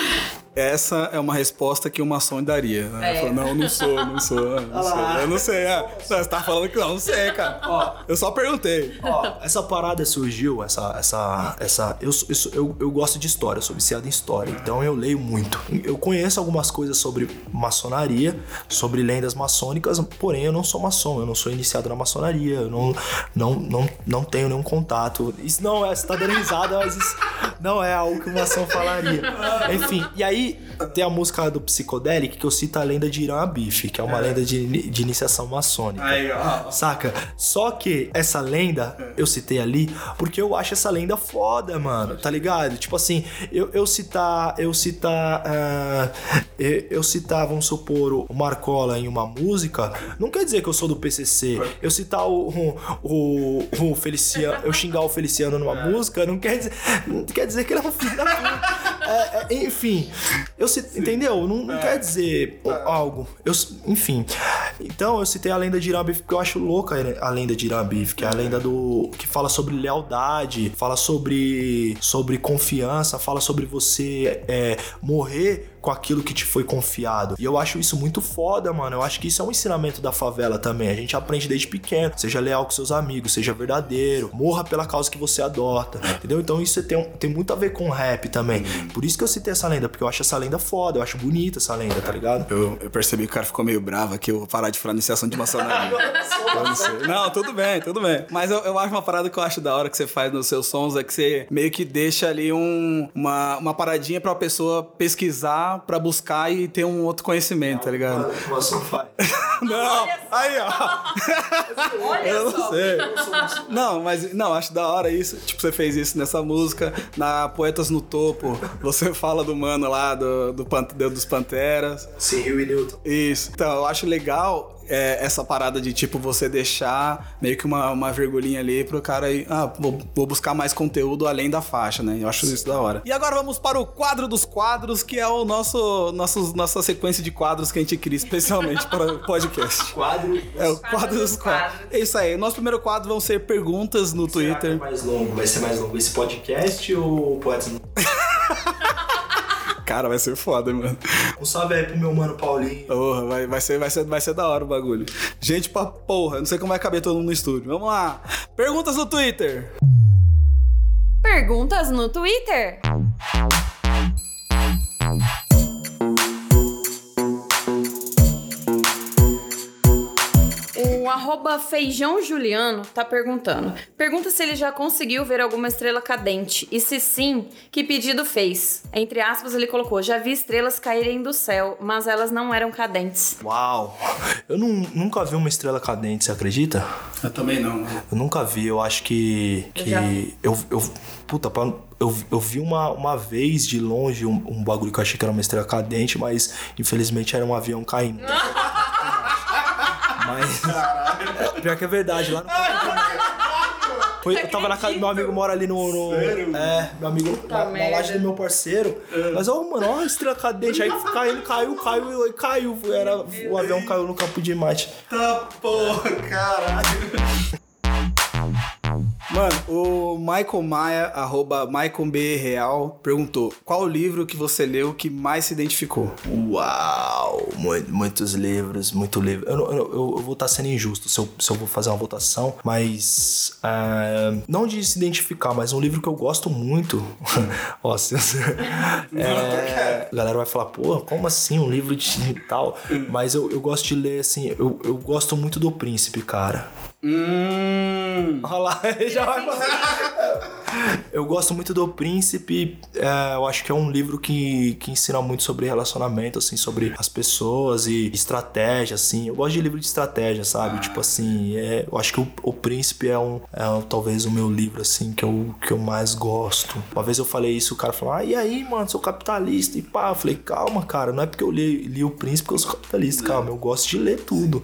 Essa é uma resposta que o maçom daria. Né? É. Falou, não, não sou, não sou, não sou. Eu não sei. É. Não, você tá falando que não, não sei, cara. Ó. Eu só perguntei. Ó, essa parada surgiu, essa. essa, essa eu, eu, eu, eu gosto de história, eu sou viciado em história, então eu leio muito. Eu conheço algumas coisas sobre maçonaria, sobre lendas maçônicas, porém eu não sou maçom, eu não sou iniciado na maçonaria, eu não, não, não, não tenho nenhum contato. Isso não é, você tá dando risada, mas isso não é algo que o maçom falaria. Enfim, e aí tem a música do Psicodelic que eu cito a lenda de Irã Abif, que é uma lenda de, de iniciação maçônica. Aí, ó. Saca? Só que essa lenda eu citei ali porque eu acho essa lenda foda, mano. Tá ligado? Tipo assim, eu, eu citar. Eu citar. ah, eu, eu citar, vamos supor, o Marcola em uma música, não quer dizer que eu sou do PCC. Eu citar o, o, o, o Feliciano. Eu xingar o Feliciano numa música, não quer dizer. Não quer dizer que ele é um filho da puta. É, é, enfim, eu citei, entendeu? Não, não quer dizer algo. Eu, enfim. Então eu citei a lenda de Irã Bif porque eu acho louca a lenda de Irã Bif, que é a lenda do que fala sobre lealdade, fala sobre sobre confiança, fala sobre você é, morrer com aquilo que te foi confiado. E eu acho isso muito foda, mano. Eu acho que isso é um ensinamento da favela também. A gente aprende desde pequeno. Seja leal com seus amigos, seja verdadeiro, morra pela causa que você adota. Entendeu? Então isso tem, tem muito a ver com rap também. Por isso que eu citei essa lenda, porque eu acho essa lenda foda, eu acho bonita essa lenda, tá ligado? Eu, eu percebi que o cara ficou meio bravo aqui, eu vou parar de falar iniciação de maçonaria. Não, tudo bem, tudo bem. Mas eu, eu acho uma parada que eu acho da hora que você faz nos seus sons é que você meio que deixa ali um, uma, uma paradinha pra pessoa pesquisar, pra buscar e ter um outro conhecimento, tá ligado? O maçom faz. Não, aí ó. eu não sei. Não, mas não, acho da hora isso. Tipo, você fez isso nessa música, na Poetas no Topo. Você fala do mano lá, do, do Pan- dos Panteras. Sim, Rio e Newton. Isso. Então, eu acho legal é, essa parada de, tipo, você deixar meio que uma, uma virgulinha ali pro cara ir, ah, vou, vou buscar mais conteúdo além da faixa, né? Eu acho isso da hora. E agora vamos para o quadro dos quadros, que é o nosso, nosso nossa sequência de quadros que a gente cria especialmente para o podcast. Quadro. É o quadro dos quadros. É isso aí. Nosso primeiro quadro vão ser perguntas no Será que é Twitter. mais longo? Vai ser mais longo esse podcast ou no Cara, vai ser foda, mano. Um salve aí pro meu mano Paulinho. Porra, vai, vai, ser, vai, ser, vai ser da hora o bagulho. Gente pra porra, não sei como vai caber todo mundo no estúdio. Vamos lá. Perguntas no Twitter. Perguntas no Twitter. O arroba Feijão Juliano tá perguntando. Pergunta se ele já conseguiu ver alguma estrela cadente. E se sim, que pedido fez? Entre aspas, ele colocou: Já vi estrelas caírem do céu, mas elas não eram cadentes. Uau! Eu nu- nunca vi uma estrela cadente, você acredita? Eu também não. Eu nunca vi, eu acho que. que já. eu, eu. Puta, pra- eu, eu vi uma, uma vez de longe um, um bagulho que eu achei que era uma estrela cadente, mas infelizmente era um avião caindo. mas. É, pior que é verdade, lá no. Foi, eu tava na casa do meu amigo mora ali no. no- é, meu amigo na, na merda. laje do meu parceiro. Mas, ó, mano, ó a estrela cadente. Aí caiu, caiu, e caiu. Era, o avião caiu no campo de mate. Tá porra, caralho. Mano, o Michael Maia, arroba Michael B. Real, perguntou: qual o livro que você leu que mais se identificou? Uau! Mu- muitos livros, muito livro. Eu, eu, eu- vou estar sendo injusto se eu, se eu vou fazer uma votação, mas. é, não de se identificar, mas um livro que eu gosto muito. Ó, se, é, a galera vai falar, pô, como assim? Um livro de tal? Mas eu, eu gosto de ler, assim, eu, eu gosto muito do Príncipe, cara. Hum. Olha lá, ele já vai Eu gosto muito do Príncipe. é, eu acho que é um livro que, que ensina muito sobre relacionamento, assim, sobre as pessoas e estratégia, assim. Eu gosto de livro de estratégia, sabe? Tipo assim, é, eu acho que o, o Príncipe é, um, é talvez o meu livro, assim, que eu, que eu mais gosto. Uma vez eu falei isso, o cara falou, ah, e aí, mano, sou capitalista. E pá, eu falei, calma, cara, não é porque eu li, li o Príncipe que eu sou capitalista, calma, eu gosto de ler tudo,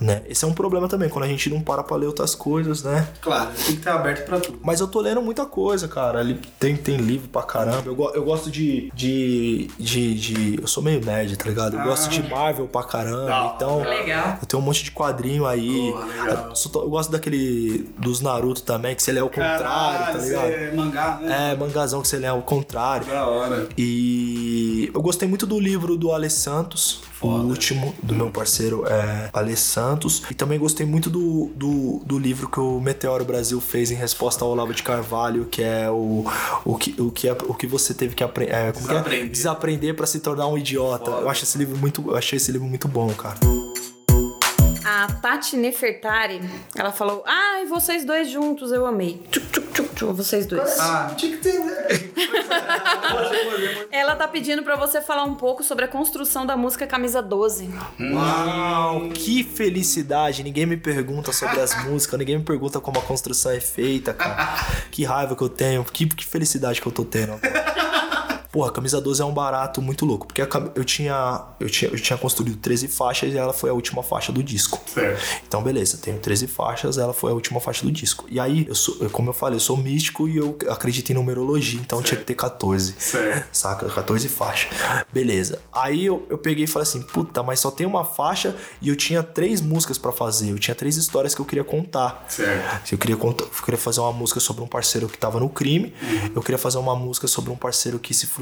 né? Esse é um problema também, quando a gente não para pra ler outras coisas, né? Claro, tem que estar aberto pra tudo. Mas eu tô lendo muita coisa, cara. Ali tem, tem livro pra caramba. Eu, eu gosto de, de, de, de- Eu sou meio nerd, tá ligado? Eu gosto de Marvel pra caramba. Então. Legal. Eu tenho um monte de quadrinho aí. legal. Eu, eu gosto daquele. Dos Naruto também, que você lê ao contrário, tá ligado? é mangá, né? É, mangazão que você lê ao contrário. Da hora. E eu gostei muito do livro do Ale Santos, o último, do meu parceiro é, Ale Santos. E também gostei muito do, do, do livro que o Meteoro Brasil fez em resposta ao Olavo de Carvalho, que é o, o, que, o, que, é- o que você teve que apre é, como que é? Desaprender. desaprender para se tornar um idiota. Eu acho esse livro muito, eu achei esse livro muito bom, cara. A Tati Nefertari, ela falou: Ah, e vocês dois juntos, eu amei. Tchuc, tchuc, tchuc, tchuc, vocês dois. Ah, tinha que ter, né? Ela tá pedindo pra você falar um pouco sobre a construção da música Camisa 12. Uau, que felicidade! Ninguém me pergunta sobre as músicas, ninguém me pergunta como a construção é feita, cara. Que raiva que eu tenho, que, que felicidade que eu tô tendo. Porra, a camisa 12 é um barato muito louco, porque eu tinha, eu tinha eu tinha construído 13 faixas e ela foi a última faixa do disco. Certo. Então, beleza, tenho 13 faixas, ela foi a última faixa do disco. E aí, eu sou, como eu falei, eu sou místico e eu acredito em numerologia, então tinha que ter 14. Certo. Saca? 14 faixas. Beleza. Aí eu, eu peguei e falei assim: puta, mas só tem uma faixa e eu tinha três músicas pra fazer. Eu tinha três histórias que eu queria contar. Certo. Eu queria, contar, eu queria fazer uma música sobre um parceiro que tava no crime. Eu queria fazer uma música sobre um parceiro que se frustrou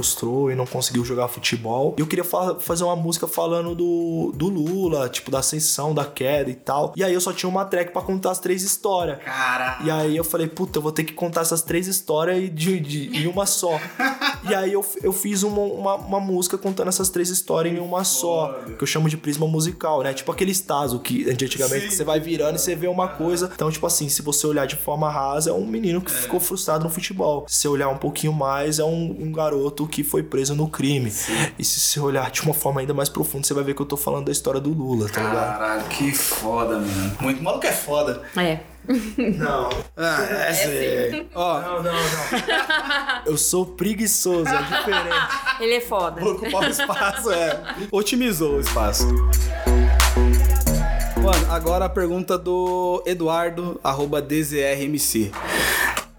e não conseguiu jogar futebol. E eu queria fa- fazer uma música falando do, do Lula, tipo, da ascensão, da queda e tal. E aí eu só tinha uma track pra contar as três histórias. Caralho. E aí eu falei, puta, eu vou ter que contar essas três histórias e de, de- em uma só. e aí eu, eu fiz uma, uma, uma música contando essas três histórias em uma só. Que eu chamo de prisma musical, né? Tipo aquele Tazo que de antigamente que você vai virando e você vê uma coisa. Então, tipo assim, se você olhar de forma rasa, é um menino que ficou frustrado no futebol. Se você olhar um pouquinho mais, é um, um garoto que foi preso no crime. E se você olhar de uma forma ainda mais profunda, você vai ver que eu tô falando da história do Lula, tá ligado? Caralho, que foda, mano. Muito maluco é foda. É. Não. Ah, essa é. Ó, Não, não, não. Eu sou preguiçoso, é diferente. Ele é foda. vou ocupar o espaço, é. Otimizou o espaço. Mano, agora a pergunta do Eduardo, arroba DZRMC.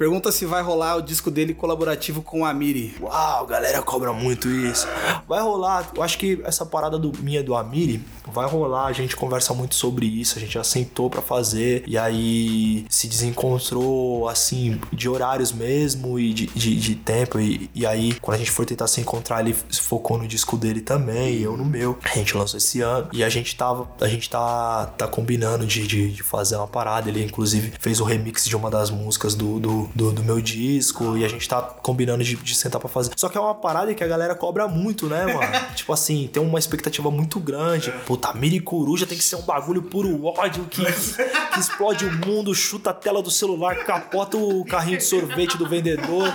Pergunta se vai rolar o disco dele colaborativo com a Miri. Uau, galera cobra muito isso. Vai rolar, eu acho que essa parada do minha do Amiri vai rolar, a gente conversa muito sobre isso, a gente já sentou pra fazer e aí se desencontrou assim de horários mesmo e de, de, de tempo e, e aí quando a gente for tentar se encontrar ele se focou no disco dele também, e eu no meu. A gente lançou esse ano e a gente tava, a gente tá, tá combinando de, de, de fazer uma parada, ele inclusive fez o remix de uma das músicas do, do, do, do meu disco e a gente tá combinando de, de sentar pra fazer. Só que é uma parada que a galera cobra muito, né, mano? tipo assim, tem uma expectativa muito grande. Puta, Miri Coruja tem que ser um bagulho puro ódio que, que explode o mundo, chuta a tela do celular, capota o carrinho de sorvete do vendedor.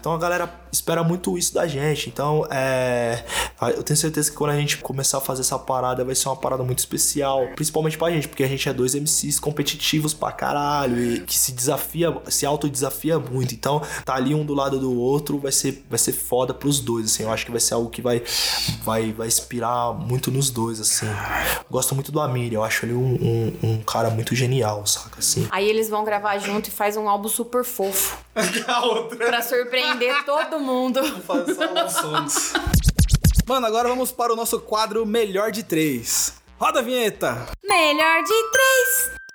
Então a galera espera muito isso da gente. Então, é. Eu tenho certeza que quando a gente começar a fazer essa parada, vai ser uma parada muito especial. Principalmente pra gente, porque a gente é dois MCs competitivos pra caralho e que se desafia, se autodesafia muito. Então, tá ali um do lado do outro vai ser, vai ser foda pros dois, assim. Eu acho que vai ser algo que vai, vai, vai inspirar muito nos dois, assim. Gosto muito do Amir, eu acho ele um, um, um cara muito genial, saca? Assim. Aí eles vão gravar junto e faz um álbum super fofo. a outra. Pra surpreender todo mundo. Fazer só os sons. Mano, agora vamos para o nosso quadro Melhor de Três. Roda a vinheta. Melhor de três.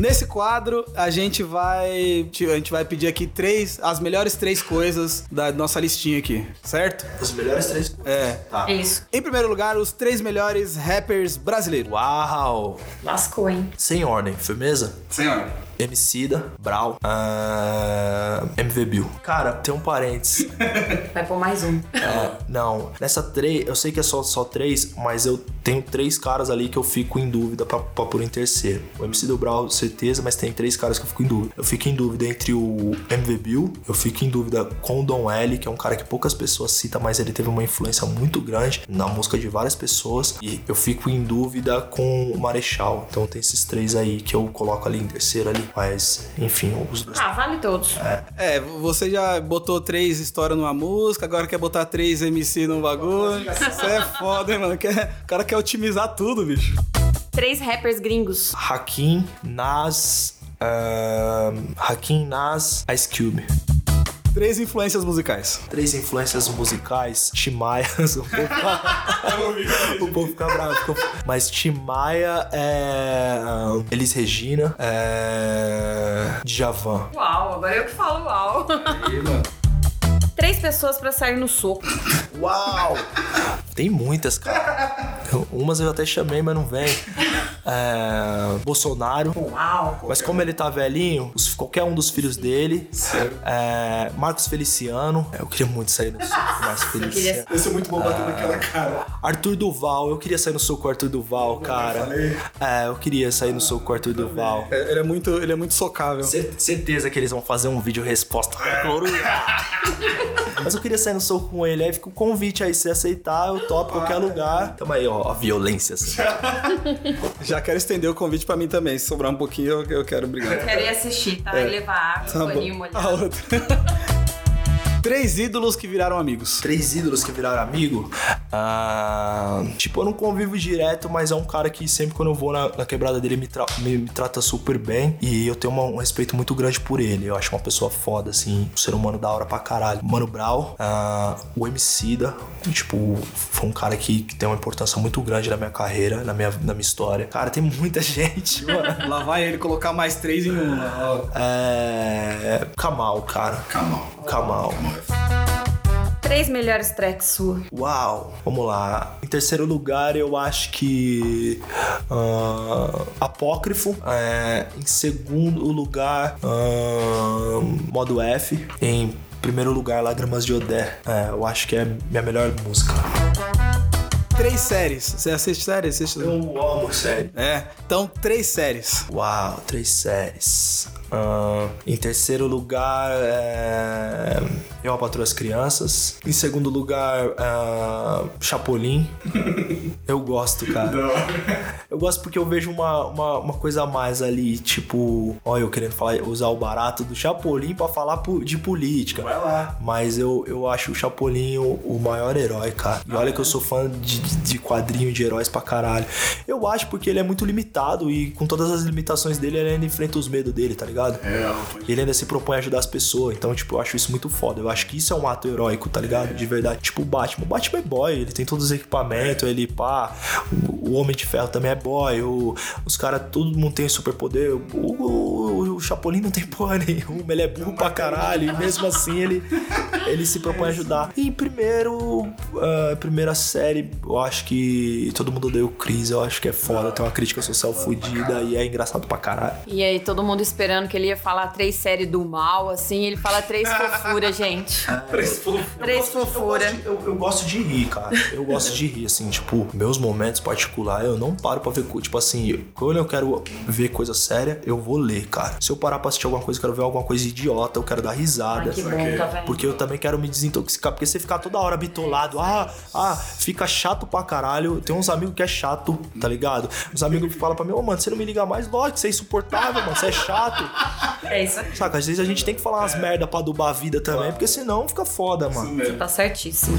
Nesse quadro, a gente vai. A gente vai pedir aqui três. As melhores três coisas da nossa listinha aqui, certo? As melhores três coisas. É. Tá. Isso. Em primeiro lugar, os três melhores rappers brasileiros. Uau! Lascou, hein? Sem ordem, firmeza? Senhor. Emicida, Brau, ah, MV Bill. Cara, tem um parênteses. Vai pôr mais um. É, não, nessa três, eu sei que é só, só três, mas eu tenho três caras ali que eu fico em dúvida pra, pra pôr em terceiro. O MC do Brau, certeza, mas tem três caras que eu fico em dúvida. Eu fico em dúvida entre o MV Bill, eu fico em dúvida com o Dom L, que é um cara que poucas pessoas citam, mas ele teve uma influência muito grande na música de várias pessoas. E eu fico em dúvida com o Marechal. Então tem esses três aí que eu coloco ali em terceiro ali. Mas, enfim, os dois. Ah, vale todos. É, você já botou três histórias numa música, agora quer botar três MC num bagulho. Isso é foda, hein, mano? Quer, o cara quer otimizar tudo, bicho. Três rappers gringos. Hakim, Nas. ahn, Hakim, Nas, Ice Cube. Três influências musicais. Três influências musicais, Timaya. o povo fica, o povo fica bravo. Mas Timaya é. ahn, Elis Regina, é. Djavan. Uau, agora eu que falo uau. Três pessoas pra sair no soco. Uau! Tem muitas, cara. Umas eu até chamei, mas não vem. É, Bolsonaro. Uau. Mas como ele tá velhinho, os- qualquer um dos filhos dele. É, Marcos Feliciano. Eu queria muito sair no soco com Marcos Feliciano. Esse é muito bom bater naquela cara. Arthur Duval, eu queria sair no soco com o Arthur Duval, cara. É, eu queria sair no soco com o Arthur Duval. É, Ele é muito, ele é muito socável. Cer- Certeza que eles vão fazer um vídeo resposta. Mas eu queria sair no soco com ele. Aí fica o convite aí. Se aceitar, eu topo qualquer lugar. Tamo aí, ó. A violência. assim. Já quero estender o convite pra mim também. Se sobrar um pouquinho, eu, eu quero brigar. Quero ir assistir, tá? E levar água, Tá bom. paninho A molhado. outra. Três ídolos que viraram amigos. Três ídolos que viraram amigo. Ah, tipo, eu não convivo direto, mas é um cara que sempre quando eu vou na, na quebrada dele me, tra- me- me trata super bem. E eu tenho uma- um respeito muito grande por ele. Eu acho uma pessoa foda, assim, um ser humano da hora pra caralho. Mano Brown, ah, o Emicida, tipo, foi um cara que, que tem uma importância muito grande na minha carreira, na minha, na minha história. Cara, tem muita gente, mano. Lá vai ele colocar mais três em um. É. Kamal, cara. Kamal. Kamal. Três melhores tracks sua. Uau! Vamos lá. Em terceiro lugar, eu acho que. ah, Apócrifo. É, em segundo lugar, ah, Modo F. Em primeiro lugar, Lágrimas de Odé. É, eu acho que é minha melhor música. Três séries. Você assiste séries? Assiste... Eu amo, sério. É. Então, três séries. Uau, três séries. Ah, em terceiro lugar, é... Eu, a Patroa as Crianças. Em segundo lugar, ah, Chapolin. eu gosto, cara. Eu gosto porque eu vejo uma, uma, uma coisa a mais ali, tipo... Olha, eu querendo falar, usar o barato do Chapolin pra falar de política. Vai lá. Mas eu, eu acho o Chapolin o, o maior herói, cara. E olha que eu sou fã de, de quadrinho de heróis pra caralho. Eu acho porque ele é muito limitado e com todas as limitações dele, ele ainda enfrenta os medos dele, tá ligado? E ele ainda se propõe a ajudar as pessoas. Então, tipo, eu acho isso muito foda. Eu acho que isso é um ato heróico, tá ligado? De verdade. Tipo o Batman. O Batman é boy, ele tem todos os equipamentos, ele pá. O, o Homem de Ferro também é boy. O, os caras, todo mundo tem superpoder. O, o, o Chapolin não tem porra nenhuma, ele é burro pra caralho. E mesmo assim ele, ele se propõe a ajudar. E em primeiro, ah, primeira série, eu acho que todo mundo odeia o Chris. Eu acho que é foda, tem uma crítica social fodida e é engraçado pra caralho. E aí, todo mundo esperando que ele ia falar três séries do mal, assim. Ele fala três fofuras, gente. Três fofuras. Eu, eu gosto de rir, cara. Eu gosto de rir, assim, tipo, meus momentos particulares, eu não paro pra ver, tipo assim, quando eu quero ver coisa séria, eu vou ler, cara. Se eu parar pra assistir alguma coisa, eu quero ver alguma coisa idiota, eu quero dar risada. Ai, que bom, tá vendo? Porque eu também quero me desintoxicar. Porque você ficar toda hora bitolado, ah, ah, fica chato pra caralho. Tem uns amigos que é chato, tá ligado? Os amigos falam pra mim, ô, mano, você não me liga mais, lógico, você é insuportável, mano, você é chato. É isso aí. Saca, às vezes a gente tem que falar umas merda pra adubar a vida também, porque senão fica foda, mano. Tá certíssimo.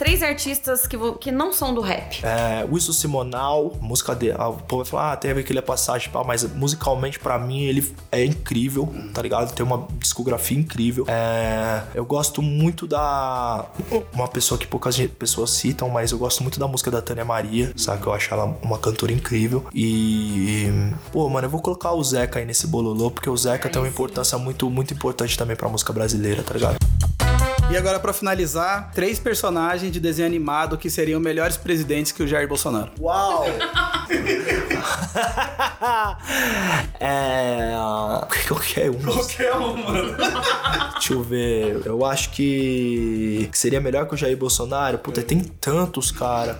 Três artistas que, que não são do rap. É, Wilson Simonal, música dele. ah, O povo vai falar, ah, teve aquele passagem, pá, mas musicalmente pra mim ele é incrível, tá ligado? Tem uma discografia incrível. É, eu gosto muito da. Uma pessoa que poucas pessoas citam, mas eu gosto muito da música da Tânia Maria, sabe? Eu acho ela uma cantora incrível. E. Pô, mano, eu vou colocar o Zeca aí nesse bololô, porque o Zeca tem uma importância muito, muito importante também pra música brasileira, tá ligado? E agora, pra finalizar, três personagens de desenho animado que seriam melhores presidentes que o Jair Bolsonaro. Uau! é. Qualquer um. Qualquer um, mano. Deixa eu ver. Eu acho que que seria melhor que o Jair Bolsonaro. Puta, tem tantos, cara.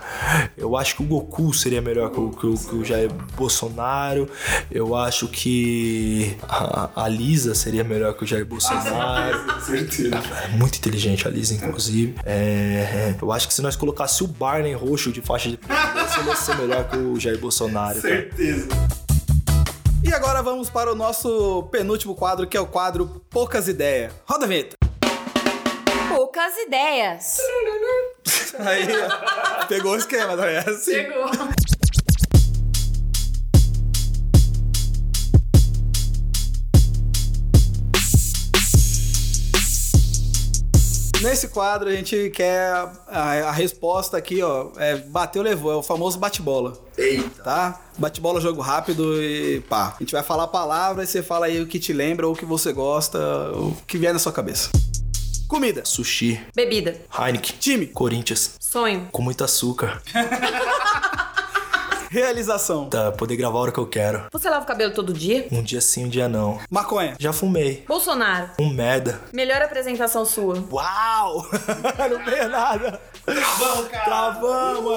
Eu acho que o Goku seria melhor que o, que o- que o Jair Bolsonaro. Eu acho que a, a Lisa seria melhor que o Jair Bolsonaro. Certeza. É muito inteligente a Lisa, inclusive. É, eu acho que se nós colocasse o Barney roxo de faixa de ele ia ser melhor que o Jair Bolsonaro. cara. Certeza. E agora vamos para o nosso penúltimo quadro, que é o quadro Poucas Ideias. Roda a vinheta. Poucas ideias. Aí, ó, pegou o esquema, tá vendo? Assim. Chegou. Nesse quadro a gente quer a, a resposta aqui, ó. É bateu, levou. É o famoso bate-bola. Eita. Tá? Bate-bola, jogo rápido e pá. A gente vai falar palavras e você fala aí o que te lembra, ou o que você gosta, o que vier na sua cabeça. Comida. Sushi. Bebida. Heineken. Time. Corinthians. Sonho. Com muito açúcar. Realização. Tá, poder gravar a hora que eu quero. Você lava o cabelo todo dia? Um dia sim, um dia não. Maconha. Já fumei. Bolsonaro. Um merda. Melhor apresentação sua. Uau! não veio nada. Travamos, cara. Travamos.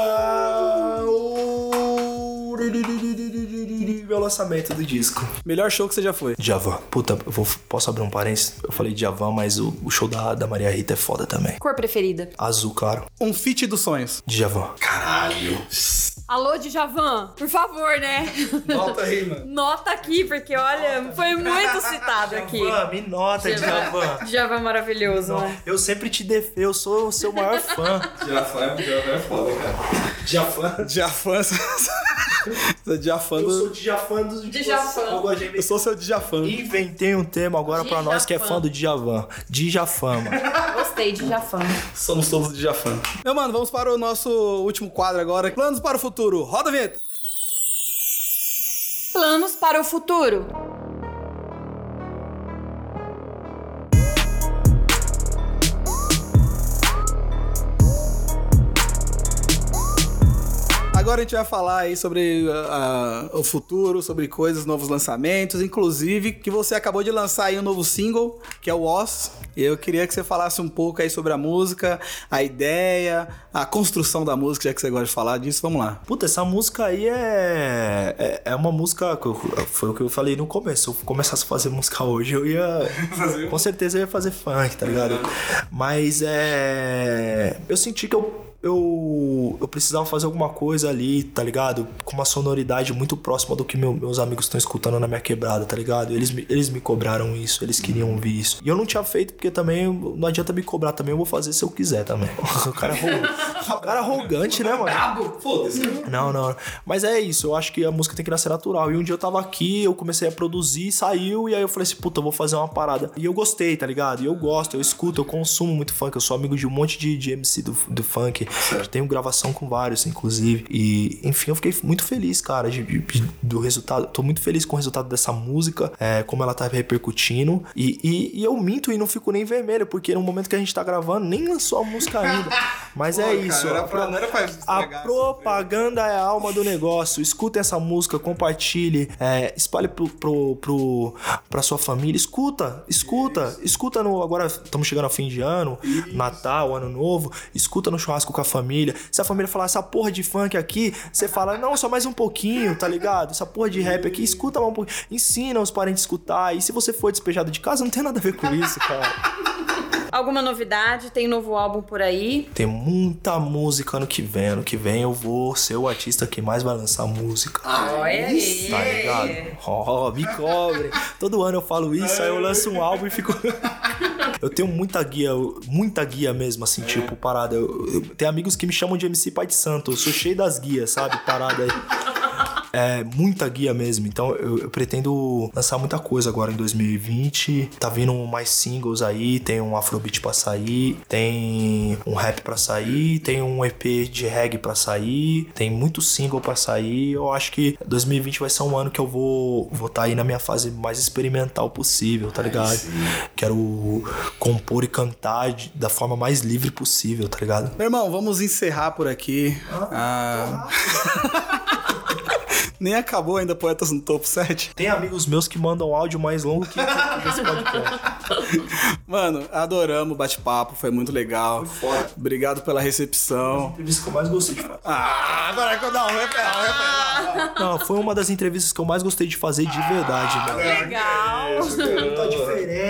Meu lançamento do disco. Melhor show que você já foi. Djavan. Puta, eu vou, posso abrir um parênteses? Eu falei Djavan, mas o, o show da, da Maria Rita é foda também. Cor preferida. Azul, claro. Um feat dos sonhos. Djavan. Alô, Djavan. Por favor, né? Volta aí, mano. Nota aqui, porque olha, foi muito citado aqui. Djavan, me nota, Djavan. Djavan maravilhoso, né? Eu sempre te defendo, eu sou o seu maior fã. Diafã é foda, cara. Djavan. Você é Diafã Eu sou do... Djavan dos Djavan. Eu sou seu Diafã. Inventei um termo agora pra nós que é fã do Djavan. Djavan, mano. Gostei Djavan. Somos todos Diafã. Meu mano, vamos para o nosso último quadro agora. Planos para o futuro. Roda a vinheta. Planos para o futuro. Agora a gente vai falar aí sobre ah, o futuro, sobre coisas, novos lançamentos, inclusive que você acabou de lançar aí um novo single, que é o Oz. E eu queria que você falasse um pouco aí sobre a música, a ideia, a construção da música, já que você gosta de falar disso. Vamos lá. Puta, essa música aí é, é, é uma música. que eu- Foi o que eu falei no começo. Se eu começasse a fazer música hoje, eu ia. Com certeza eu ia fazer funk, tá ligado? Mas é. Eu senti que eu. Eu, eu precisava fazer alguma coisa ali, tá ligado? Com uma sonoridade muito próxima do que meu- meus amigos estão escutando na minha quebrada, tá ligado? Eles, me- eles me cobraram isso, eles queriam ouvir isso. E eu não tinha feito porque também não adianta me cobrar também, eu vou fazer se eu quiser também. O cara, arro- o cara arrogante, né, mano? Foda-se. Não, não. Mas é isso, eu acho que a música tem que nascer natural. E um dia eu tava aqui, eu comecei a produzir, saiu, e aí eu falei assim, puta, eu vou fazer uma parada. E eu gostei, tá ligado? E eu gosto, eu escuto, eu consumo muito funk, eu sou amigo de um monte de, de MC do, do funk. Tenho gravação com vários, inclusive. E, enfim, eu fiquei muito feliz, cara, de- de- do resultado. Tô muito feliz com o resultado dessa música, é, como ela tá repercutindo. E, e- e eu minto e não fico nem vermelho, porque no momento que a gente tá gravando, nem lançou a música ainda. Mas é isso. Era pra, não era pra A propaganda é a alma do negócio. Escuta essa música, compartilhe, é, espalhe pro, pro, pro, pra sua família. Escuta, escuta, escuta no. Agora estamos chegando ao fim de ano, Natal, Ano Novo. Escuta no churrasco a família. Se a família falar essa porra de funk aqui, você fala, não, só mais um pouquinho, tá ligado? Essa porra de rap aqui, escuta mais um pouquinho. Ensina os parentes a escutar. E se você for despejado de casa, não tem nada a ver com isso, cara. Alguma novidade? Tem novo álbum por aí? Tem muita música ano que vem. Ano que vem eu vou ser o artista que mais vai lançar música. Olha aí. Tá ligado? Ó, me cobre. Todo ano eu falo isso, aí eu lanço um álbum e fico. Eu tenho muita guia, muita guia mesmo, assim, tipo, parada. Eu, eu- tem amigos que me chamam de MC Pai de Santo. Eu sou cheio das guias, sabe? Parada aí. É, muita guia mesmo. Então eu, eu pretendo lançar muita coisa agora em 2020. Tá vindo mais singles aí, tem um Afrobeat pra sair, tem um rap pra sair, tem um EP de reggae pra sair, tem muito single pra sair. Eu acho que 2020 vai ser um ano que eu vou vou tá aí na minha fase mais experimental possível, tá ligado? Quero compor e cantar de- da forma mais livre possível, tá ligado? Meu irmão, vamos encerrar por aqui. Ah. Nem acabou ainda Poetas no Topo 7. Tem amigos meus que mandam áudio mais longo que esse podcast. Mano, adoramos o bate-papo, foi muito legal. Foi foda. Obrigado pela recepção. entrevista que eu mais gostei de fazer. Ah, agora que eu não, repela, repela. Não, foi uma das entrevistas que eu mais gostei de fazer de verdade, mano. Legal. Tá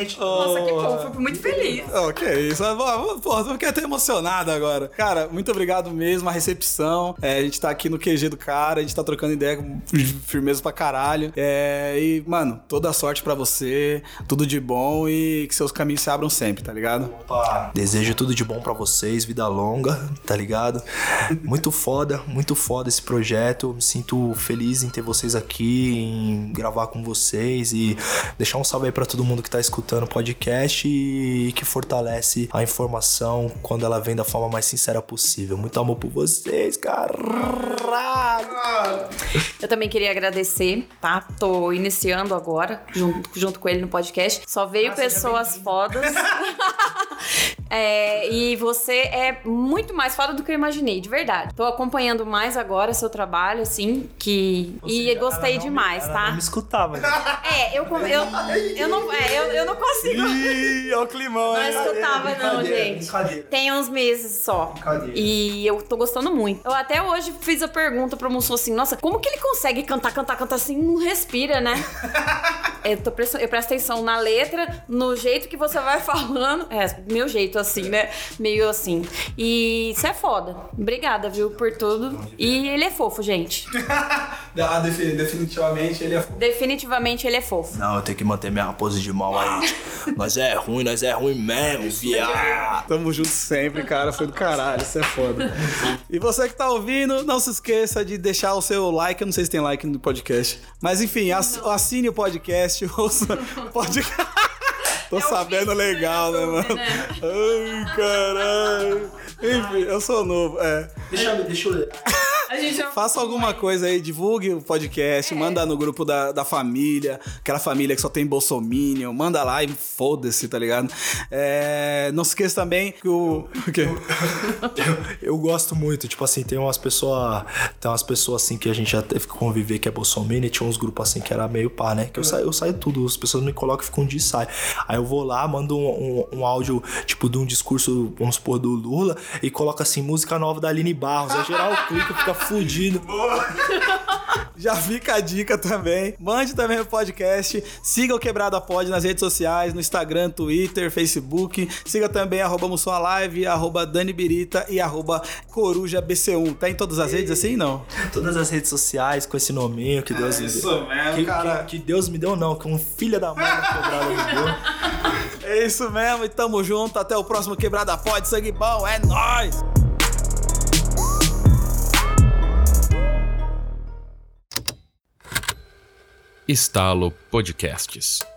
diferente. Nossa, que bom. Fico muito feliz. Oh, que isso, Pô, pô, eu fiquei até emocionado agora. Cara, muito obrigado mesmo, a recepção. É, a gente tá aqui no QG do cara, a gente tá trocando ideia com firmeza pra caralho. É, e, mano, toda a sorte pra você, tudo de bom e que seus caminhos se abram sempre, tá ligado? Opa. Desejo tudo de bom pra vocês, vida longa, tá ligado? Muito foda, muito foda esse projeto. Me sinto feliz em ter vocês aqui, em gravar com vocês e deixar um salve aí pra todo mundo que tá escutando o podcast e que fortalece a informação quando ela vem da forma mais sincera possível. Muito amor por vocês, caralho! Eu também queria agradecer, tá? Tô iniciando agora, junto, junto com ele no podcast. Só veio pessoas fodas. É, e você é muito mais foda do que eu imaginei, de verdade. Tô acompanhando mais agora seu trabalho, assim, que. e gostei demais, Ela tá? não me escutava. né? É, eu, eu, eu, não, é, eu, eu não consigo. Ih, olha o climão, Não escutava, não, gente. Tem uns meses só. E eu tô gostando muito. Eu até hoje fiz a pergunta pro moço assim: nossa, como que ele consegue cantar, cantar, cantar assim? Não respira, né? eu, tô presto, eu presto atenção na letra, no jeito que você vai falando. É, meu jeito assim, né? Meio assim. E isso é foda. Obrigada, viu, por tudo. E ele é fofo, gente. Ah, defini- definitivamente ele é fofo. Definitivamente ele é fofo. Não, eu tenho que manter minha pose de mal aí. nós é ruim, nós é ruim mesmo, viado. Tamo junto sempre, cara. Foi do caralho, isso é foda. E você que tá ouvindo, não se esqueça de deixar o seu like. Eu não sei se tem like no podcast. Mas enfim, ass- assine o podcast. Ouça o podcast. Tô sabendo vídeo do legal, né, mano? né? Ai, caralho. Enfim, eu sou novo, é. Deixa eu, deixa eu ler. A gente é Faça alguma coisa aí, divulgue o podcast, manda no grupo da, da família, aquela família que só tem bolsominion, manda lá e foda-se, tá ligado? É, não se esqueça também que o... o quê? Eu, eu gosto muito, tipo assim, tem umas pessoas. Tem umas pessoas assim que a gente já teve que conviver que é Bolsonaro e tinha uns grupos assim que era meio pá, né? Que eu saio, eu saio tudo, as pessoas me colocam e ficam um dia e sai. Aí eu vou lá, mando um, um, um áudio, tipo, de um discurso, vamos supor, do Lula, e coloca assim, música nova da Aline Barros. Aí geral clica, fica fudido. Já fica a dica também. Mande também o podcast. Siga o Quebrada Pod nas redes sociais, no Instagram, Twitter, Facebook. Siga também arroba Mussum Live, arroba Dani Birita e arroba CorujaBC1. Tá em todas as redes assim? Não. Todas as redes sociais com esse nominho que Deus me isso deu. mesmo, que, cara. Que, que Deus me deu, não, que um filho da mãe da quebrada me deu. É isso mesmo, e tamo junto. Até o próximo Quebrada Pod. Sangue bom, é nóis! Estalo Podcasts.